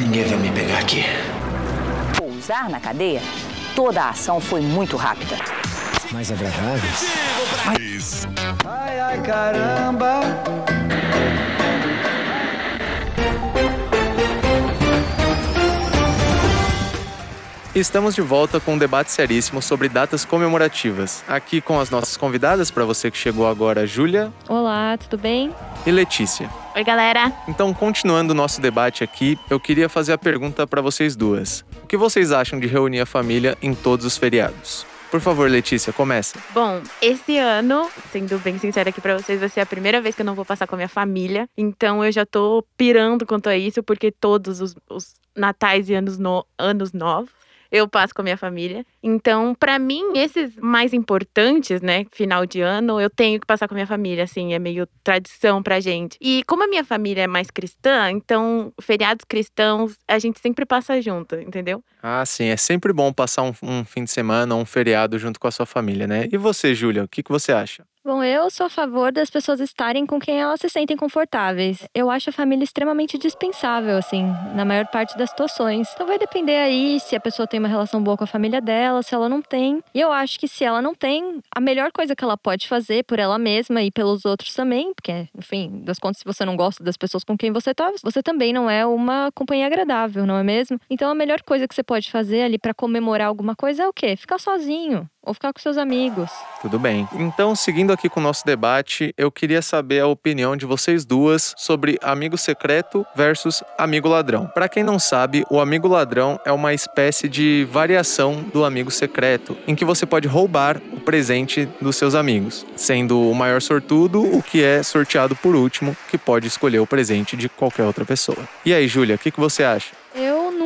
Ninguém vai me pegar aqui. Pousar na cadeia, toda a ação foi muito rápida. Mais agradável? Ai, ai, caramba! Estamos de volta com um debate seríssimo sobre datas comemorativas. Aqui com as nossas convidadas, para você que chegou agora, Júlia Olá, tudo bem? e Letícia. Oi, galera. Então, continuando o nosso debate aqui, eu queria fazer a pergunta para vocês duas. O que vocês acham de reunir a família em todos os feriados? Por favor, Letícia, começa. Bom, esse ano, sendo bem sincera aqui pra vocês, vai ser a primeira vez que eu não vou passar com a minha família. Então eu já tô pirando quanto a isso, porque todos os, os natais e anos, no- anos novos eu passo com a minha família. Então, pra mim, esses mais importantes, né, final de ano, eu tenho que passar com a minha família, assim, é meio tradição pra gente. E como a minha família é mais cristã, então feriados cristãos a gente sempre passa junto, entendeu? Ah, sim, é sempre bom passar um, um fim de semana um feriado junto com a sua família, né? E você, Júlia, o que, que você acha? Bom, eu sou a favor das pessoas estarem com quem elas se sentem confortáveis. Eu acho a família extremamente dispensável, assim, na maior parte das situações. Então vai depender aí se a pessoa tem uma relação boa com a família dela, se ela não tem. E eu acho que se ela não tem, a melhor coisa que ela pode fazer por ela mesma e pelos outros também, porque, enfim, das contas, se você não gosta das pessoas com quem você tá, você também não é uma companhia agradável, não é mesmo? Então a melhor coisa que você pode fazer ali pra comemorar alguma coisa é o quê? Ficar sozinho ou ficar com seus amigos. Tudo bem. Então, seguindo aqui com o nosso debate, eu queria saber a opinião de vocês duas sobre amigo secreto versus amigo ladrão. Para quem não sabe, o amigo ladrão é uma espécie de variação do amigo secreto, em que você pode roubar o presente dos seus amigos, sendo o maior sortudo o que é sorteado por último, que pode escolher o presente de qualquer outra pessoa. E aí, Júlia, o que, que você acha?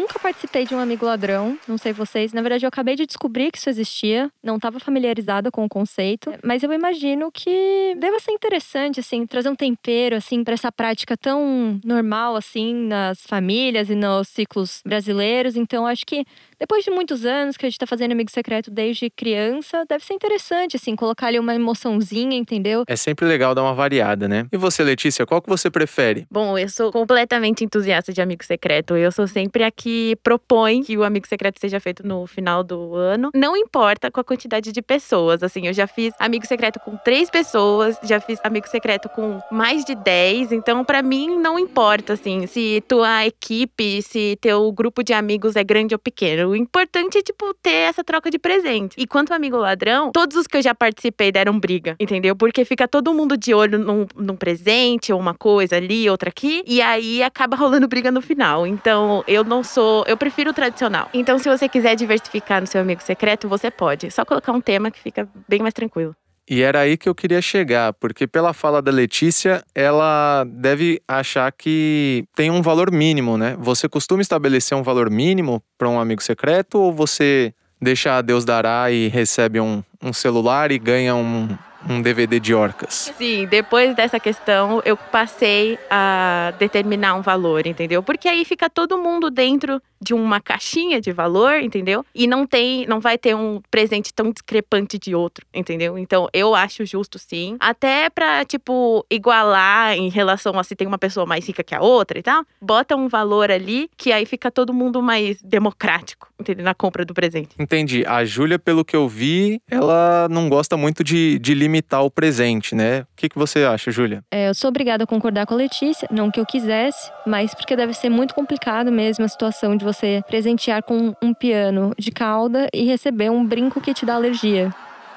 Eu nunca participei de um amigo ladrão, não sei vocês. Na verdade, eu acabei de descobrir que isso existia, não estava familiarizada com o conceito, mas eu imagino que deva ser interessante, assim, trazer um tempero, assim, para essa prática tão normal, assim, nas famílias e nos ciclos brasileiros. Então, acho que depois de muitos anos que a gente tá fazendo amigo secreto desde criança, deve ser interessante, assim, colocar ali uma emoçãozinha, entendeu? É sempre legal dar uma variada, né? E você, Letícia, qual que você prefere? Bom, eu sou completamente entusiasta de amigo secreto. Eu sou sempre a que propõe que o amigo secreto seja feito no final do ano. Não importa com a quantidade de pessoas. Assim, eu já fiz amigo secreto com três pessoas, já fiz amigo secreto com mais de dez. Então, pra mim, não importa, assim, se tua equipe, se teu grupo de amigos é grande ou pequeno. O importante é, tipo, ter essa troca de presente. E quanto ao amigo ladrão, todos os que eu já participei deram briga, entendeu? Porque fica todo mundo de olho num, num presente ou uma coisa ali, outra aqui. E aí acaba rolando briga no final. Então, eu não sou. Eu prefiro o tradicional. Então, se você quiser diversificar no seu amigo secreto, você pode. Só colocar um tema que fica bem mais tranquilo. E era aí que eu queria chegar, porque pela fala da Letícia, ela deve achar que tem um valor mínimo, né? Você costuma estabelecer um valor mínimo para um amigo secreto ou você deixa a Deus dará e recebe um, um celular e ganha um, um DVD de orcas? Sim, depois dessa questão, eu passei a determinar um valor, entendeu? Porque aí fica todo mundo dentro de uma caixinha de valor, entendeu? E não tem, não vai ter um presente tão discrepante de outro, entendeu? Então, eu acho justo sim, até pra, tipo, igualar em relação a se tem uma pessoa mais rica que a outra e tal, bota um valor ali que aí fica todo mundo mais democrático, entendeu? Na compra do presente. Entendi. A Júlia, pelo que eu vi, ela não gosta muito de, de limitar o presente, né? O que, que você acha, Júlia? É, eu sou obrigada a concordar com a Letícia, não que eu quisesse, mas porque deve ser muito complicado mesmo a situação de você presentear com um piano de cauda e receber um brinco que te dá alergia.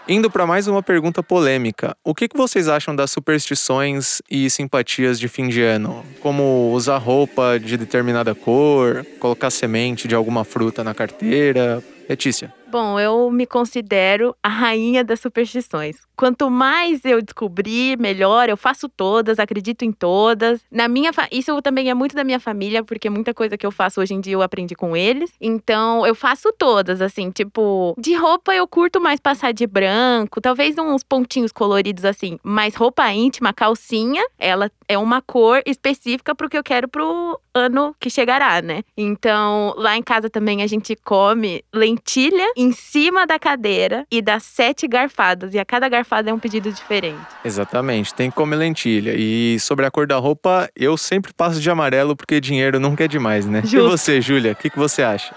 Indo para mais uma pergunta polêmica. O que, que vocês acham das superstições e simpatias de fim de ano? Como usar roupa de determinada cor, colocar semente de alguma fruta na carteira? Letícia. Bom, eu me considero a rainha das superstições. Quanto mais eu descobrir, melhor. Eu faço todas, acredito em todas. Na minha fa... isso também é muito da minha família, porque muita coisa que eu faço hoje em dia eu aprendi com eles. Então, eu faço todas, assim, tipo, de roupa eu curto mais passar de branco, talvez uns pontinhos coloridos assim, mas roupa íntima, calcinha, ela é uma cor específica pro que eu quero pro ano que chegará, né? Então, lá em casa também a gente come lentilha lentilha em cima da cadeira e dá sete garfadas. E a cada garfada é um pedido diferente. Exatamente, tem que comer lentilha. E sobre a cor da roupa, eu sempre passo de amarelo porque dinheiro nunca é demais, né? Justo. E você, Júlia, o que, que você acha?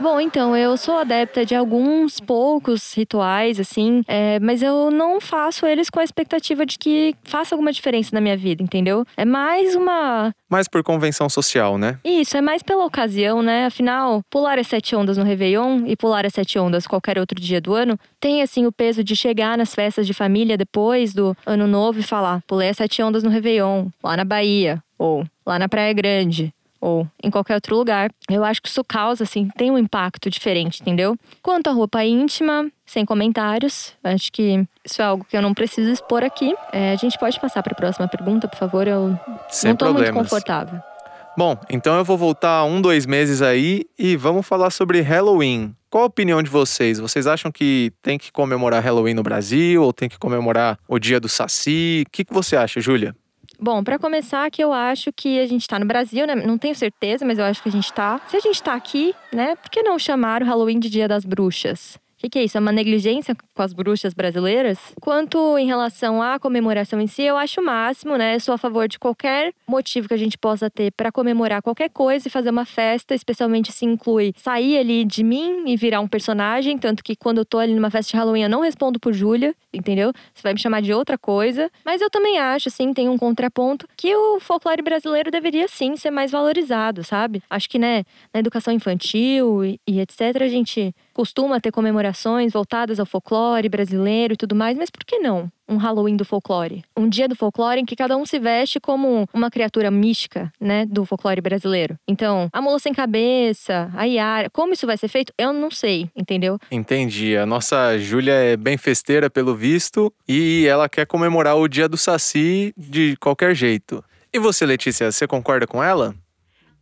Bom, então, eu sou adepta de alguns poucos rituais, assim, é, mas eu não faço eles com a expectativa de que faça alguma diferença na minha vida, entendeu? É mais uma. Mais por convenção social, né? Isso, é mais pela ocasião, né? Afinal, pular as sete ondas no Réveillon e pular as sete ondas qualquer outro dia do ano tem, assim, o peso de chegar nas festas de família depois do ano novo e falar: pulei as sete ondas no Réveillon, lá na Bahia, ou lá na Praia Grande ou em qualquer outro lugar. Eu acho que isso causa, assim, tem um impacto diferente, entendeu? Quanto à roupa íntima, sem comentários, acho que isso é algo que eu não preciso expor aqui. É, a gente pode passar para a próxima pergunta, por favor? Eu Sem não tô muito confortável. Bom, então eu vou voltar um, dois meses aí e vamos falar sobre Halloween. Qual a opinião de vocês? Vocês acham que tem que comemorar Halloween no Brasil ou tem que comemorar o dia do Saci? O que, que você acha, Júlia? Bom, para começar, que eu acho que a gente tá no Brasil, né? Não tenho certeza, mas eu acho que a gente tá. Se a gente tá aqui, né? Por que não chamar o Halloween de Dia das Bruxas? O que, que é isso? É uma negligência com as bruxas brasileiras? Quanto em relação à comemoração em si, eu acho o máximo, né? Eu sou a favor de qualquer motivo que a gente possa ter para comemorar qualquer coisa e fazer uma festa, especialmente se inclui sair ali de mim e virar um personagem. Tanto que quando eu tô ali numa festa de Halloween, eu não respondo por Júlia, entendeu? Você vai me chamar de outra coisa. Mas eu também acho, assim, tem um contraponto que o folclore brasileiro deveria sim ser mais valorizado, sabe? Acho que, né, na educação infantil e, e etc., a gente costuma ter comemorações voltadas ao folclore brasileiro e tudo mais, mas por que não? Um Halloween do folclore. Um dia do folclore em que cada um se veste como uma criatura mística, né, do folclore brasileiro. Então, a mula sem cabeça, a Yara, como isso vai ser feito, eu não sei, entendeu? Entendi. A nossa Júlia é bem festeira, pelo visto, e ela quer comemorar o dia do Saci de qualquer jeito. E você, Letícia, você concorda com ela?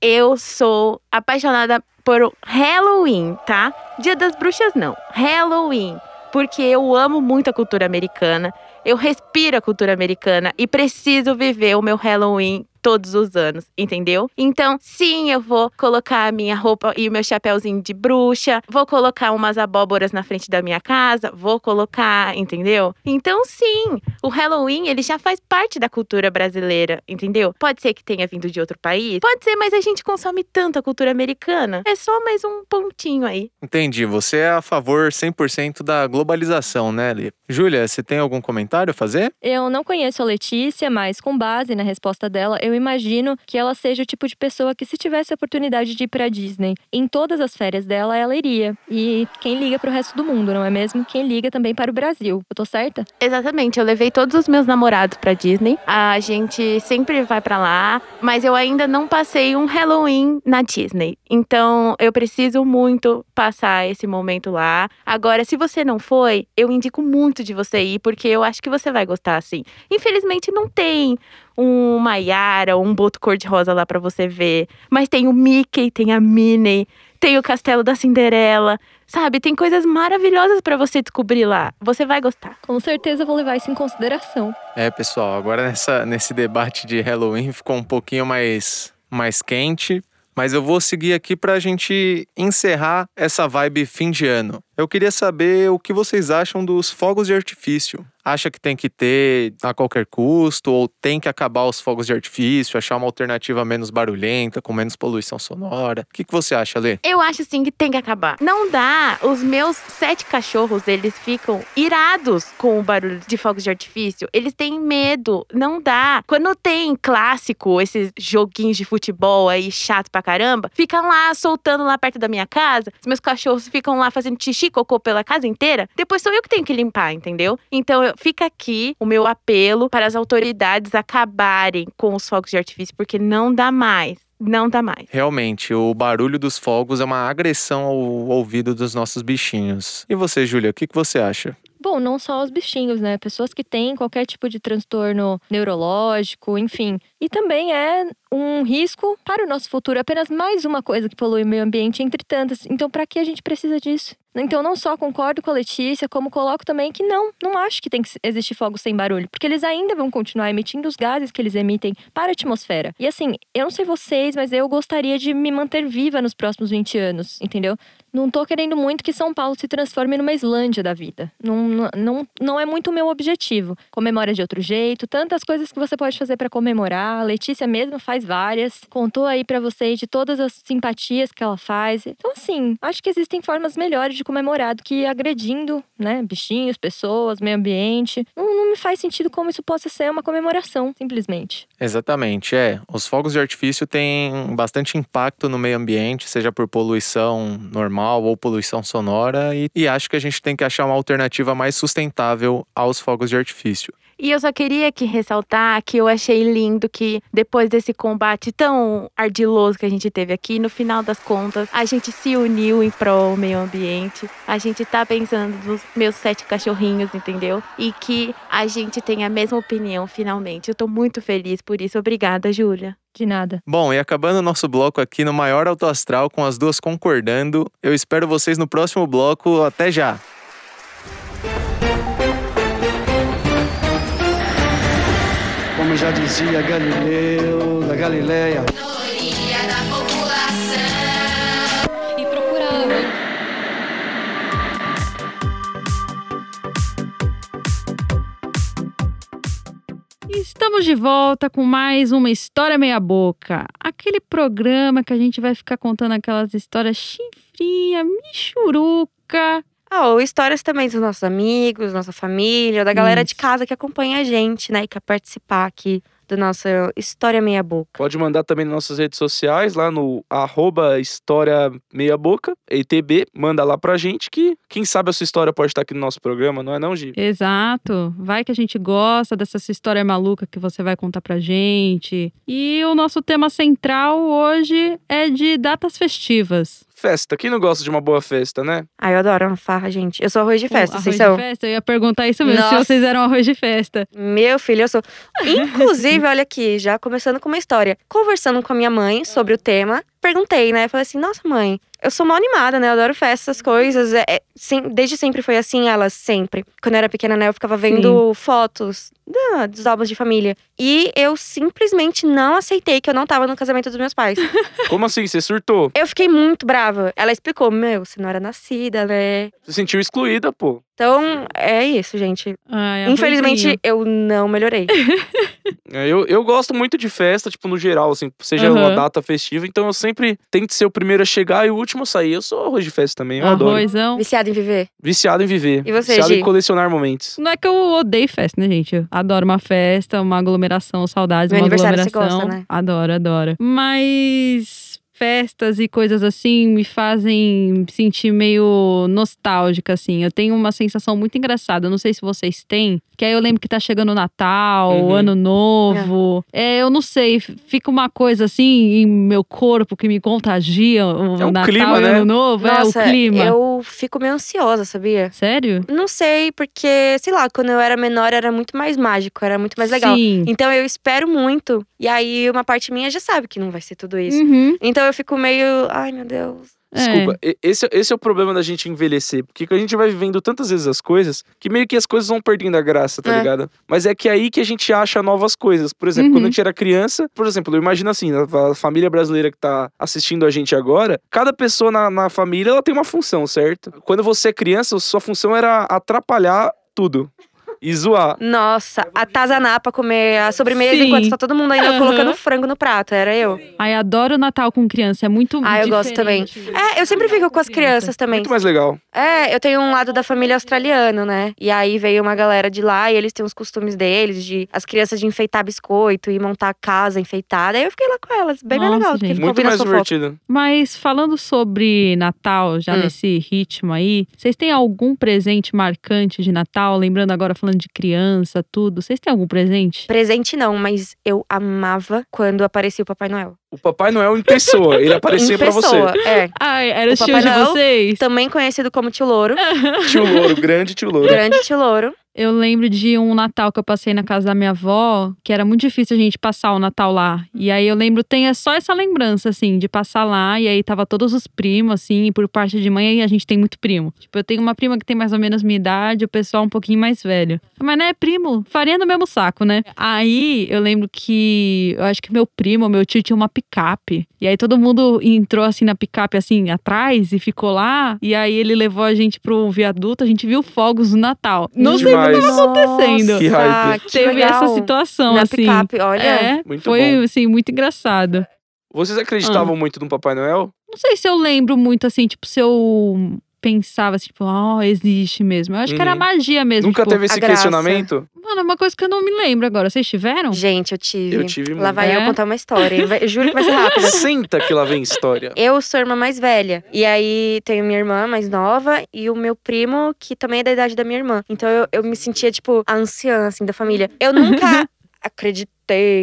Eu sou apaixonada por Halloween, tá? Dia das Bruxas não, Halloween, porque eu amo muito a cultura americana. Eu respiro a cultura americana e preciso viver o meu Halloween todos os anos, entendeu? Então, sim, eu vou colocar a minha roupa e o meu chapéuzinho de bruxa, vou colocar umas abóboras na frente da minha casa, vou colocar, entendeu? Então, sim, o Halloween, ele já faz parte da cultura brasileira, entendeu? Pode ser que tenha vindo de outro país, pode ser, mas a gente consome tanto a cultura americana. É só mais um pontinho aí. Entendi. Você é a favor 100% da globalização, né, Lê? Júlia, você tem algum comentário a fazer? Eu não conheço a Letícia, mas com base na resposta dela, eu imagino que ela seja o tipo de pessoa que, se tivesse a oportunidade de ir pra Disney em todas as férias dela, ela iria. E quem liga pro resto do mundo, não é mesmo? Quem liga também para o Brasil. Eu tô certa? Exatamente, eu levei todos os meus namorados pra Disney. A gente sempre vai pra lá, mas eu ainda não passei um Halloween na Disney. Então, eu preciso muito passar esse momento lá. Agora, se você não foi, eu indico muito de você ir, porque eu acho que você vai gostar assim. Infelizmente não tem um Maiara, um boto cor-de-rosa lá pra você ver, mas tem o Mickey, tem a Minnie, tem o Castelo da Cinderela. Sabe, tem coisas maravilhosas pra você descobrir lá. Você vai gostar. Com certeza eu vou levar isso em consideração. É, pessoal, agora nessa, nesse debate de Halloween ficou um pouquinho mais, mais quente, mas eu vou seguir aqui pra gente encerrar essa vibe fim de ano. Eu queria saber o que vocês acham dos fogos de artifício. Acha que tem que ter a qualquer custo ou tem que acabar os fogos de artifício, achar uma alternativa menos barulhenta, com menos poluição sonora? O que, que você acha, Lê? Eu acho assim que tem que acabar. Não dá. Os meus sete cachorros, eles ficam irados com o barulho de fogos de artifício. Eles têm medo. Não dá. Quando tem clássico, esses joguinhos de futebol aí chato pra caramba, ficam lá soltando lá perto da minha casa. Os meus cachorros ficam lá fazendo xixi, cocô pela casa inteira. Depois sou eu que tenho que limpar, entendeu? Então eu- fica aqui o meu apelo para as autoridades acabarem com os fogos de artifício, porque não dá mais. Não dá mais. Realmente, o barulho dos fogos é uma agressão ao ouvido dos nossos bichinhos. E você, Júlia, o que, que você acha? Bom, não só os bichinhos, né? Pessoas que têm qualquer tipo de transtorno neurológico, enfim. E também é um risco para o nosso futuro, apenas mais uma coisa que polui o meio ambiente entre tantas. Então, para que a gente precisa disso? Então, não só concordo com a Letícia, como coloco também que não, não acho que tem que existir fogos sem barulho, porque eles ainda vão continuar emitindo os gases que eles emitem para a atmosfera. E assim, eu não sei vocês, mas eu gostaria de me manter viva nos próximos 20 anos, entendeu? Não tô querendo muito que São Paulo se transforme numa Islândia da vida. Não, não, não é muito o meu objetivo. Comemora de outro jeito, tantas coisas que você pode fazer para comemorar. A Letícia mesmo faz várias. Contou aí para vocês de todas as simpatias que ela faz. Então, assim, acho que existem formas melhores de comemorar do que agredindo, né, bichinhos, pessoas, meio ambiente. Não, não me faz sentido como isso possa ser uma comemoração, simplesmente. Exatamente, é. Os fogos de artifício têm bastante impacto no meio ambiente, seja por poluição normal ou poluição sonora, e, e acho que a gente tem que achar uma alternativa mais sustentável aos fogos de artifício. E eu só queria aqui ressaltar que eu achei lindo que depois desse combate tão ardiloso que a gente teve aqui, no final das contas, a gente se uniu em prol do meio ambiente. A gente tá pensando nos meus sete cachorrinhos, entendeu? E que a gente tem a mesma opinião finalmente. Eu tô muito feliz por isso. Obrigada, Júlia. De nada. Bom, e acabando o nosso bloco aqui no maior alto astral, com as duas concordando, eu espero vocês no próximo bloco. Até já! Como já dizia Galileu da Galileia. Da população e procurava. Estamos de volta com mais uma História Meia Boca. Aquele programa que a gente vai ficar contando aquelas histórias chifrinha, michuruca. Ah, ou histórias também dos nossos amigos, nossa família, da galera de Isso. casa que acompanha a gente, né? E quer participar aqui da nossa História Meia Boca. Pode mandar também nas nossas redes sociais, lá no arroba História Meia Boca, EITB, manda lá pra gente que quem sabe a sua história pode estar aqui no nosso programa, não é não, Gi? Exato. Vai que a gente gosta dessa sua história maluca que você vai contar pra gente. E o nosso tema central hoje é de datas festivas. Festa, quem não gosta de uma boa festa, né? Ah, eu adoro uma farra, gente. Eu sou arroz de festa, arroz vocês de são? festa? Eu ia perguntar isso mesmo, se Nossa. vocês eram arroz de festa. Meu filho, eu sou. Inclusive, olha aqui, já começando com uma história. Conversando com a minha mãe sobre o tema, perguntei, né? Falei assim: nossa, mãe, eu sou mal animada, né? Eu adoro festas, essas coisas. É, é, sim, desde sempre foi assim, ela sempre. Quando eu era pequena, né? Eu ficava vendo fotos da- dos álbuns de família. E eu simplesmente não aceitei que eu não tava no casamento dos meus pais. Como assim? Você surtou? eu fiquei muito brava. Ela explicou: meu, você não era nascida, né? Você se sentiu excluída, pô. Então, é isso, gente. Ai, Infelizmente, eu não melhorei. É, Eu, eu gosto muito de festa, tipo, no geral, assim, seja Aham. uma data festiva, então eu sempre tento ser o primeiro a chegar e o último a sair. Eu sou arroz de festa também, eu adoro. Arrozão. Viciada em viver. Viciado em viver. E você, Viciado Gi? em colecionar momentos. Não é que eu odeio festa, né, gente? Eu adoro uma festa, uma aglomeração, saudades, Meu uma aniversário você aglomeração. gosta, né? Adoro, adoro. Mas festas e coisas assim me fazem sentir meio nostálgica, assim. Eu tenho uma sensação muito engraçada. Eu não sei se vocês têm. Que aí eu lembro que tá chegando o Natal, Uhum. o Ano Novo. É, eu não sei. Fica uma coisa assim em meu corpo que me contagia. O É o Natal clima, e né? Ano Novo. Nossa, é o clima. eu fico meio ansiosa, sabia? Sério? Não sei, porque, sei lá, quando eu era menor era muito mais mágico, era muito mais legal. Sim. Então eu espero muito. E aí uma parte minha já sabe que não vai ser tudo isso. Uhum. Então eu fico meio, ai meu Deus. É. Desculpa, e- esse, esse é o problema da gente envelhecer. Porque a gente vai vivendo tantas vezes as coisas que meio que as coisas vão perdendo a graça, tá É. ligado? Mas é que é aí que a gente acha novas coisas. Por exemplo, Uhum. quando a gente era criança, por exemplo, eu imagino assim, a a família brasileira que tá assistindo a gente agora, cada pessoa na, na família ela tem uma função, certo? Quando você é criança, sua função era atrapalhar tudo. E zoar. Nossa, atazanar pra comer a sobremesa Sim. enquanto tá todo mundo ainda Aham. colocando frango no prato. Era eu. Ai, adoro o Natal com criança. É muito Ah, eu gosto também. É, eu sempre fico com as crianças também. Muito mais legal. É, eu tenho um lado da família australiano, né? E aí veio uma galera de lá e eles têm os costumes deles, de as crianças de enfeitar biscoito e montar casa enfeitada. Aí eu fiquei lá com elas, bem mais Nossa, legal. Gente. Muito mais divertido. Mas falando sobre Natal, já Hum. nesse ritmo aí, vocês têm algum presente marcante de Natal? Lembrando agora falando de criança, tudo. Vocês têm algum presente? Presente não, mas eu amava quando aparecia o Papai Noel. O Papai Noel em pessoa, ele aparecia em pra você. pessoa, é. Ai, era O tio Papai de Noel vocês? Também conhecido como tio Louro. Tio Louro, grande tio Louro. grande tio Louro. Eu lembro de um Natal que eu passei na casa da minha avó, que era muito difícil a gente passar o Natal lá. E aí eu lembro, tem é só essa lembrança, assim, de passar lá. E aí tava todos os primos, assim, e por parte de mãe, a gente tem muito primo. Tipo, eu tenho uma prima que tem mais ou menos minha idade, o pessoal um pouquinho mais velho. Mas não é primo, farinha no mesmo saco, né? Aí eu lembro que, eu acho que meu primo, meu tio tinha uma picape. E aí todo mundo entrou, assim, na picape, assim, atrás e ficou lá. E aí ele levou a gente pro viaduto, a gente viu fogos no Natal. Não sei o que Demais. tava acontecendo. Que hype. que Teve legal. essa situação, Na assim. picape, olha. É, Muito foi, bom. assim, muito engraçado. Vocês acreditavam Ah. muito no Papai Noel? Não sei se eu lembro muito, assim, tipo, se eu pensava, assim, tipo, ó, existe mesmo. Eu acho que era Uhum. magia mesmo. Nunca tipo, teve esse questionamento? Mano, é uma coisa que eu não me lembro agora. Vocês tiveram? Gente, eu tive. Eu tive Lá muito. vai eu É? contar uma história. Vai- Eu juro que vai ser rápido. Senta que lá vem história. Eu sou a irmã mais velha. E aí tenho minha irmã mais nova e o meu primo, que também é da idade da minha irmã. Então eu, eu me sentia, tipo, a anciã, assim, da família. Eu nunca acreditei,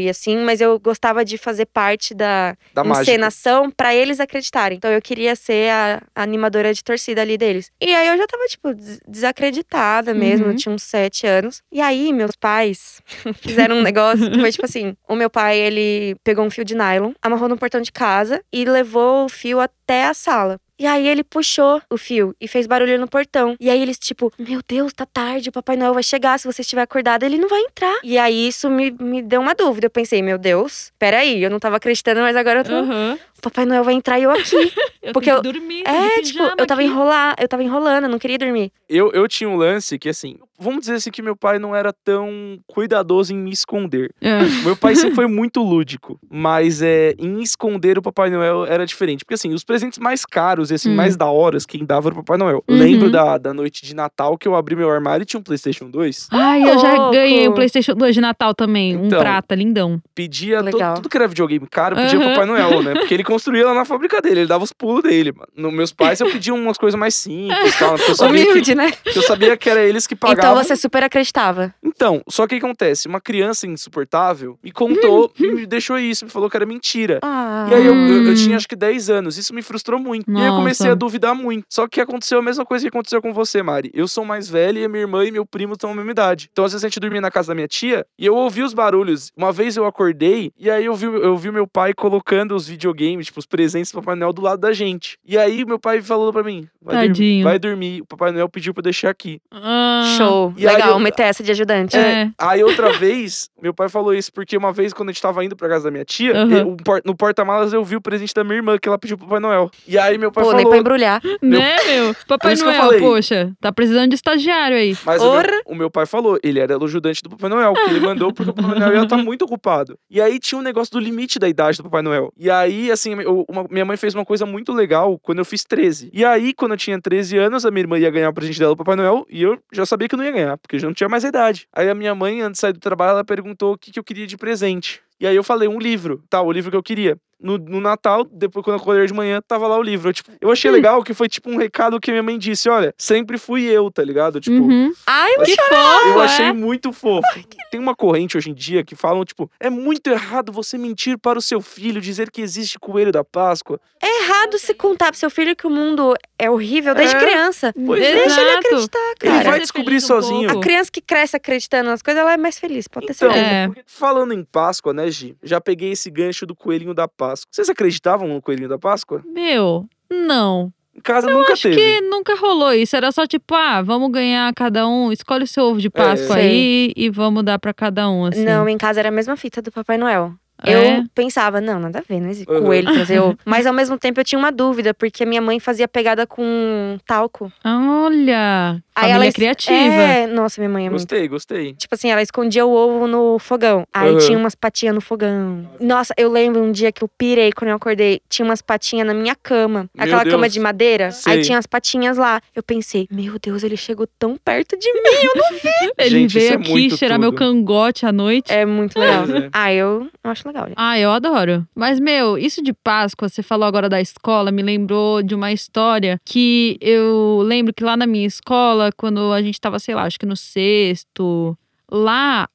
assim, mas eu gostava de fazer parte da, Da encenação pra eles acreditarem. Então eu queria ser a, animadora de torcida ali deles. E aí eu já tava, tipo, des- desacreditada mesmo. Uhum. Eu tinha uns sete anos. E aí meus pais fizeram um negócio que foi tipo assim: o meu pai, ele pegou um fio de nylon, amarrou no portão de casa e levou o fio até a sala. E aí ele puxou o fio e fez barulho no portão. E aí eles, tipo, meu Deus, tá tarde, o Papai Noel vai chegar. Se você estiver acordado, ele não vai entrar. E aí isso me, me deu uma dúvida. Eu pensei, meu Deus, peraí, eu não tava acreditando, mas agora eu tô. Aham. Papai Noel vai entrar e eu aqui. Eu Porque tenho eu- tô É, tipo, eu tava aqui. enrolar, eu tava enrolando, eu não queria dormir. Eu, eu tinha um lance que, assim, vamos dizer assim que meu pai não era tão cuidadoso em me esconder. É. Meu pai sempre foi muito lúdico, mas é, em esconder o Papai Noel era diferente. Porque, assim, os presentes mais caros e, assim, Hum. mais da horas, quem dava era o Papai Noel. Uhum. Lembro da, da noite de Natal que eu abri meu armário e tinha um PlayStation 2. Ai, eu já louco. ganhei um PlayStation 2 de Natal também. Um Então. prata, lindão. Pedia to- tudo que era videogame caro, pedia pro Papai Noel, né? Porque ele construía lá na fábrica dele, ele dava os pulos dele. mano. No meus pais eu pedia umas coisas mais simples, tal, eu sabia, que, Humilde, né? que eu sabia que era eles que pagavam. Então você super acreditava. Então, só que o que acontece? Uma criança insuportável me contou, e me deixou isso, me falou que era mentira. Ah. E aí eu, eu- eu tinha acho que 10 anos, isso me frustrou muito. E aí eu comecei Nossa. a duvidar muito. Só que aconteceu a mesma coisa que aconteceu com você, Mari. Eu sou mais velha e a minha irmã e meu primo estão na mesma idade. Então às vezes a gente dormia na casa da minha tia e eu ouvi os barulhos. Uma vez eu acordei e aí eu vi, eu vi meu pai colocando os videogames, tipo, os presentes do Papai Noel do lado da gente. E aí meu pai falou pra mim: vai, dormir, Tadinho. vai dormir. O Papai Noel pediu pra eu deixar aqui. Ah, Show. E aí Legal, eu- meter essa de ajudante. É. Aí outra vez, meu pai falou isso, porque uma vez quando a gente tava indo pra casa da minha tia, Aham. eu- no porta-malas eu vi o presente da minha irmã que ela pediu pro Papai Noel. E aí meu pai Pô, nem falou. pra embrulhar. Meu- Né, meu? Papai Noel, poxa, tá precisando de estagiário aí. Mas o meu, Ora. o meu pai falou, ele era o ajudante do Papai Noel, que ele mandou porque o Papai Noel ia tá muito ocupado. E aí tinha um negócio do limite da idade do Papai Noel. E aí, assim, eu- uma- minha mãe fez uma coisa muito legal quando eu fiz 13. E aí, quando eu tinha 13 anos, a minha irmã ia ganhar o presente dela do Papai Noel e eu já sabia que eu não ia ganhar, porque eu já não tinha mais idade. Aí a minha mãe, antes de sair do trabalho, ela perguntou o que, que eu queria de presente. E aí eu falei, um livro, tá, o livro que eu queria. No, no Natal, depois quando eu acordei de manhã, tava lá o livro. Eu, tipo, eu achei legal que foi tipo um recado que minha mãe disse: olha, sempre fui eu, tá ligado? Tipo, Uhum. Ai, Que fofo, eu é? achei muito fofo. Tem uma corrente hoje em dia que falam, tipo, é muito errado você mentir para o seu filho, dizer que existe coelho da Páscoa. é errado se contar pro seu filho que o mundo é horrível desde É. criança. Pois é. Deixa ele acreditar, Ele cara. vai Ser descobrir um sozinho. pouco. A criança que cresce acreditando nas coisas, ela é mais feliz, pode ter Então, certeza. É. falando em Páscoa, né, Gi? Já peguei esse gancho do coelhinho da Páscoa. Vocês acreditavam no coelhinho da Páscoa? Meu, não. Em casa nunca Acho teve. que nunca rolou isso. Era só tipo, ah, vamos ganhar cada um, escolhe o seu ovo de Páscoa Sei. aí e vamos dar pra cada um, assim. Não, em casa era a mesma fita do Papai Noel. É? Eu pensava, não, nada a ver, não existe Uhum. coelho trazer ovo. Mas ao mesmo tempo eu tinha uma dúvida, porque a minha mãe fazia pegada com talco. Olha, Aí família ela es- criativa. É, nossa, minha mãe é muito. Gostei, gostei. Tipo assim, ela escondia o ovo no fogão. Aí Uhum. tinha umas patinhas no fogão. Nossa, eu lembro um dia que eu pirei quando eu acordei. Tinha umas patinhas na minha cama. Meu Aquela cama Deus. de madeira. Sei. Aí tinha as patinhas lá. Eu pensei, meu Deus, ele chegou tão perto de mim. Ele Gente, isso veio é aqui muito cheirar meu tudo. cangote à noite. É muito legal. É. Ah, eu acho legal. gente. Ah, eu adoro. Mas, meu, isso de Páscoa, você falou agora da escola, me lembrou de uma história que eu lembro que lá na minha escola, quando a gente tava, sei lá, acho que no sexto, lá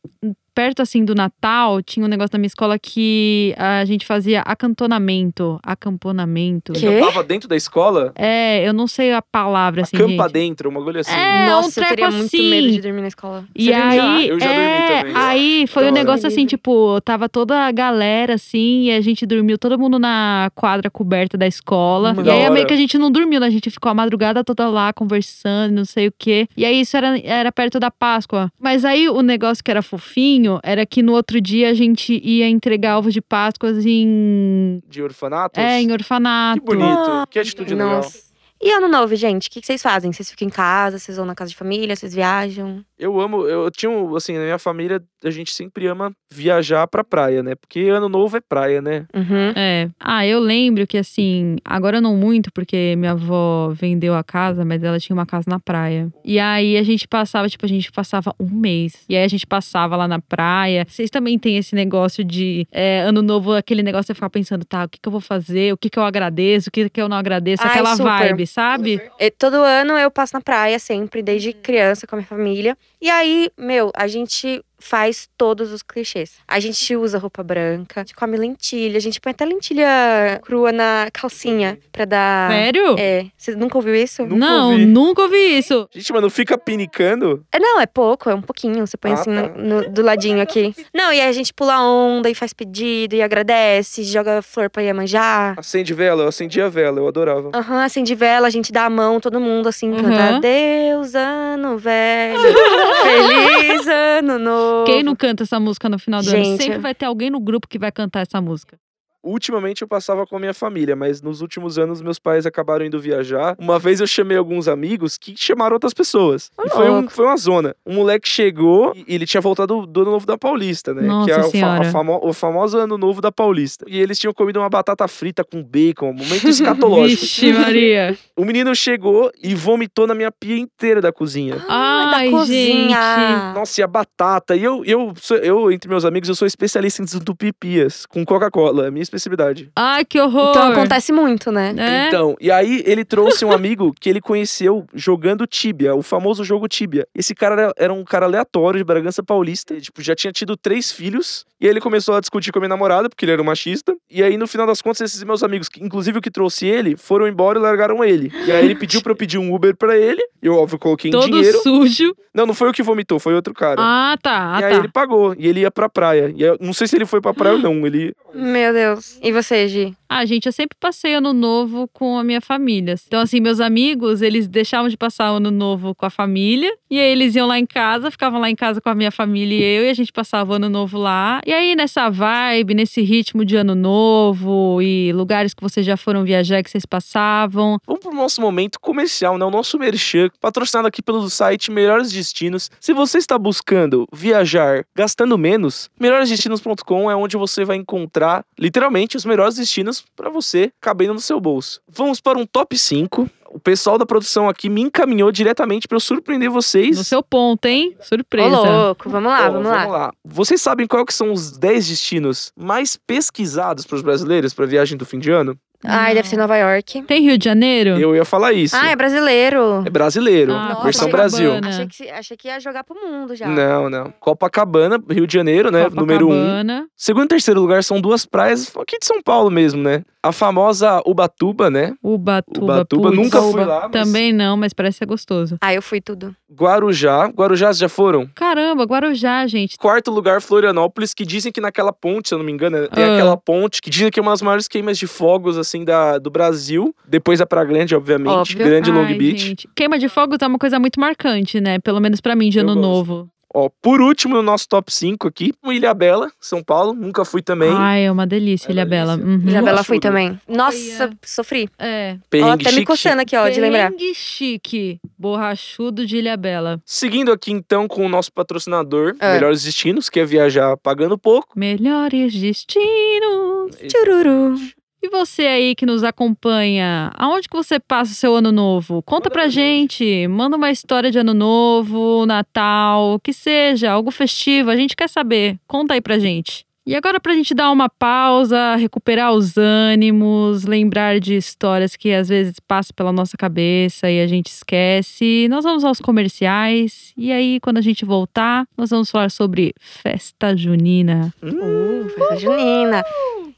perto assim do Natal, tinha um negócio na minha escola que a gente fazia acantonamento. Acamponamento. Que? Eu tava dentro da escola, É, eu não sei a palavra assim. acampa gente. dentro, uma agulha assim. É, um Nossa, eu teria treco muito assim. medo de dormir na escola. E Você dormiu já? aí, Eu já dormi é, também. aí foi um negócio assim, tipo, tava toda a galera assim, e a gente dormiu todo mundo na quadra coberta da escola. E aí hora. meio que a gente não dormiu, né? A gente ficou a madrugada toda lá conversando, não sei o quê. E aí isso era, era perto da Páscoa. Mas aí o negócio que era fofinho era que no outro dia a gente ia entregar ovos de Páscoa em. De orfanatos. É, em orfanato. Que bonito. Que atitude legal. Nossa. E ano novo, gente? O que que vocês fazem? Vocês ficam em casa? Vocês vão na casa de família? Vocês viajam? Eu amo, eu tinha, um, assim, na minha família, a gente sempre ama viajar pra praia, né? Porque ano novo é praia, né? Uhum. É. Ah, eu lembro que assim, agora não muito, porque minha avó vendeu a casa, mas ela tinha uma casa na praia. E aí a gente passava, tipo, a gente passava um mês. E aí a gente passava lá na praia. Vocês também têm esse negócio de é, ano novo, aquele negócio de ficar pensando, tá, o que, que eu vou fazer? O que, que eu agradeço? O que, que eu não agradeço? Ai, Aquela super. vibe, sabe? E todo ano eu passo na praia sempre, desde criança com a minha família. E aí, meu, a gente faz todos os clichês. A gente usa roupa branca, a gente come lentilha, a gente põe até lentilha crua na calcinha pra dar. Sério? É. Você nunca ouviu isso? Nunca não, ouvi. nunca ouvi isso. Gente, mano, fica pinicando. É, Não, é pouco, é um pouquinho. Você põe Ah, assim tá. no- no- do ladinho aqui. Não, e aí a gente pula onda e faz pedido e agradece, joga flor pra Iemanjá. Acende vela, eu acendi a vela, eu adorava. Aham, acende vela, a gente dá a mão, todo mundo assim, Uhum. canta Deus, ano velho, feliz ano novo. Quem não canta essa música no final do ano? Gente, Sempre é- vai ter alguém no grupo que vai cantar essa música. Ultimamente eu passava com a minha família, mas nos últimos anos meus pais acabaram indo viajar. Uma vez eu chamei alguns amigos que chamaram outras pessoas. E foi, um- foi uma zona. Um moleque chegou e ele tinha voltado do Ano Novo da Paulista, né? Nossa que é o, fa- Senhora. a famo- o famoso Ano Novo da Paulista. E eles tinham comido uma batata frita com bacon, um momento escatológico. Vixe, Maria. o menino chegou e vomitou na minha pia inteira da cozinha. Ai, da gente. cozinha. Nossa, e a batata. E eu, eu, sou- eu, entre meus amigos, eu sou especialista em desentupir pias com Coca-Cola. É minha especialidade. Ai, que horror. Então acontece muito, né? É? Então, e aí ele trouxe um amigo que ele conheceu jogando Tibia, o famoso jogo Tibia. Esse cara era, um cara aleatório de Bragança Paulista, e, tipo, já tinha tido três filhos, e aí ele começou a discutir com a minha namorada, porque ele era um machista, e aí no final das contas esses meus amigos, que, inclusive o que trouxe ele, foram embora e largaram ele. E aí ele pediu pra eu pedir um Uber pra ele, eu óbvio coloquei em Todo dinheiro. sujo. Não, não foi o que vomitou, foi outro cara. Ah, tá. Ah, e aí tá. ele pagou, e ele ia pra praia. E eu não sei se ele foi pra praia ou não, ele... Meu Deus. E você, Gi? Ah, gente, eu sempre passei ano novo com a minha família. Então, assim, meus amigos, eles deixavam de passar o ano novo com a família. E aí eles iam lá em casa, ficavam lá em casa com a minha família e eu. E a gente passava o ano novo lá. E aí, nessa vibe, nesse ritmo de ano novo e lugares que vocês já foram viajar, que vocês passavam. Vamos pro nosso momento comercial, né? O nosso merchan, patrocinado aqui pelo site Melhores Destinos. Se você está buscando viajar gastando menos, melhoresdestinos.com é onde você vai encontrar, literalmente, os melhores destinos para você cabendo no seu bolso. Vamos para um top 5. O pessoal da produção aqui me encaminhou diretamente para eu surpreender vocês. No seu ponto, hein? Ô, Surpresa. louco. Vamos lá, Ó, vamos lá. Vocês sabem qual que são os 10 destinos mais pesquisados para os brasileiros para viagem do fim de ano? Ai, deve ser Nova York. Tem Rio de Janeiro? Eu ia falar isso. Ah, é brasileiro. É brasileiro, Ah, versão Nossa, Brasil. Copacabana. Achei que, se- achei que ia jogar pro mundo já. Não, não. Copacabana, Rio de Janeiro, né? Número um. Copacabana. Segundo e terceiro lugar são duas praias aqui de São Paulo mesmo, né? A famosa Ubatuba, né? Ubatuba. Ubatuba, nunca fui lá, mas... Também não, mas parece ser gostoso. Ah, eu fui tudo. Guarujá. Guarujá vocês já foram? Caramba, Guarujá, gente. Quarto lugar, Florianópolis, que dizem que naquela ponte, se eu não me engano, tem Ah. aquela ponte que dizem que é uma das maiores queimas de fogos, assim, da, do Brasil. Depois a Praia Grande, obviamente. Óbvio. Grande Long Ai, Beach. gente. Queima de fogo tá uma coisa muito marcante, né? Pelo menos pra mim, de Eu ano gosto. novo. Ó, por último, no nosso top 5 aqui, Ilha Bela, São Paulo. Nunca fui também. Ai, é uma delícia, É Ilha Bela. Uhum. Isabela acho fui também. Nossa, Olha. sofri. É. Ó, Perrengue até me chique, coçando aqui, ó, de lembrar. Perrengue chique, borrachudo de Ilha Bela. Seguindo aqui então com o nosso patrocinador, É. Melhores Destinos, que é viajar pagando pouco. Melhores destinos. Chururu. E você aí que nos acompanha, aonde que você passa o seu ano novo? Conta pra gente, manda uma história de ano novo, Natal, que seja, algo festivo, a gente quer saber. Conta aí pra gente. E agora, pra gente dar uma pausa, recuperar os ânimos, lembrar de histórias que às vezes passam pela nossa cabeça e a gente esquece, nós vamos aos comerciais. E aí, quando a gente voltar, nós vamos falar sobre festa junina. Uh, festa junina.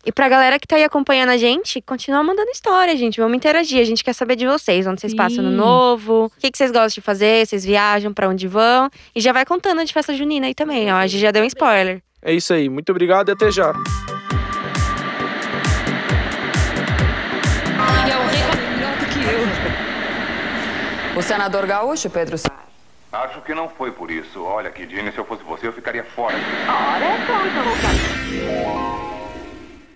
E pra galera que tá aí acompanhando a gente, continua mandando história, gente. Vamos interagir. A gente quer saber de vocês. Onde vocês passam no novo? O que, que vocês gostam de fazer? Vocês viajam? Pra onde vão? E já vai contando de festa junina aí também, ó. A gente já deu um spoiler. É isso aí. Muito obrigado e até já. O senador gaúcho, Pedro Sá. Acho que não foi por isso. Olha, Kidine, se eu fosse você, eu ficaria fora.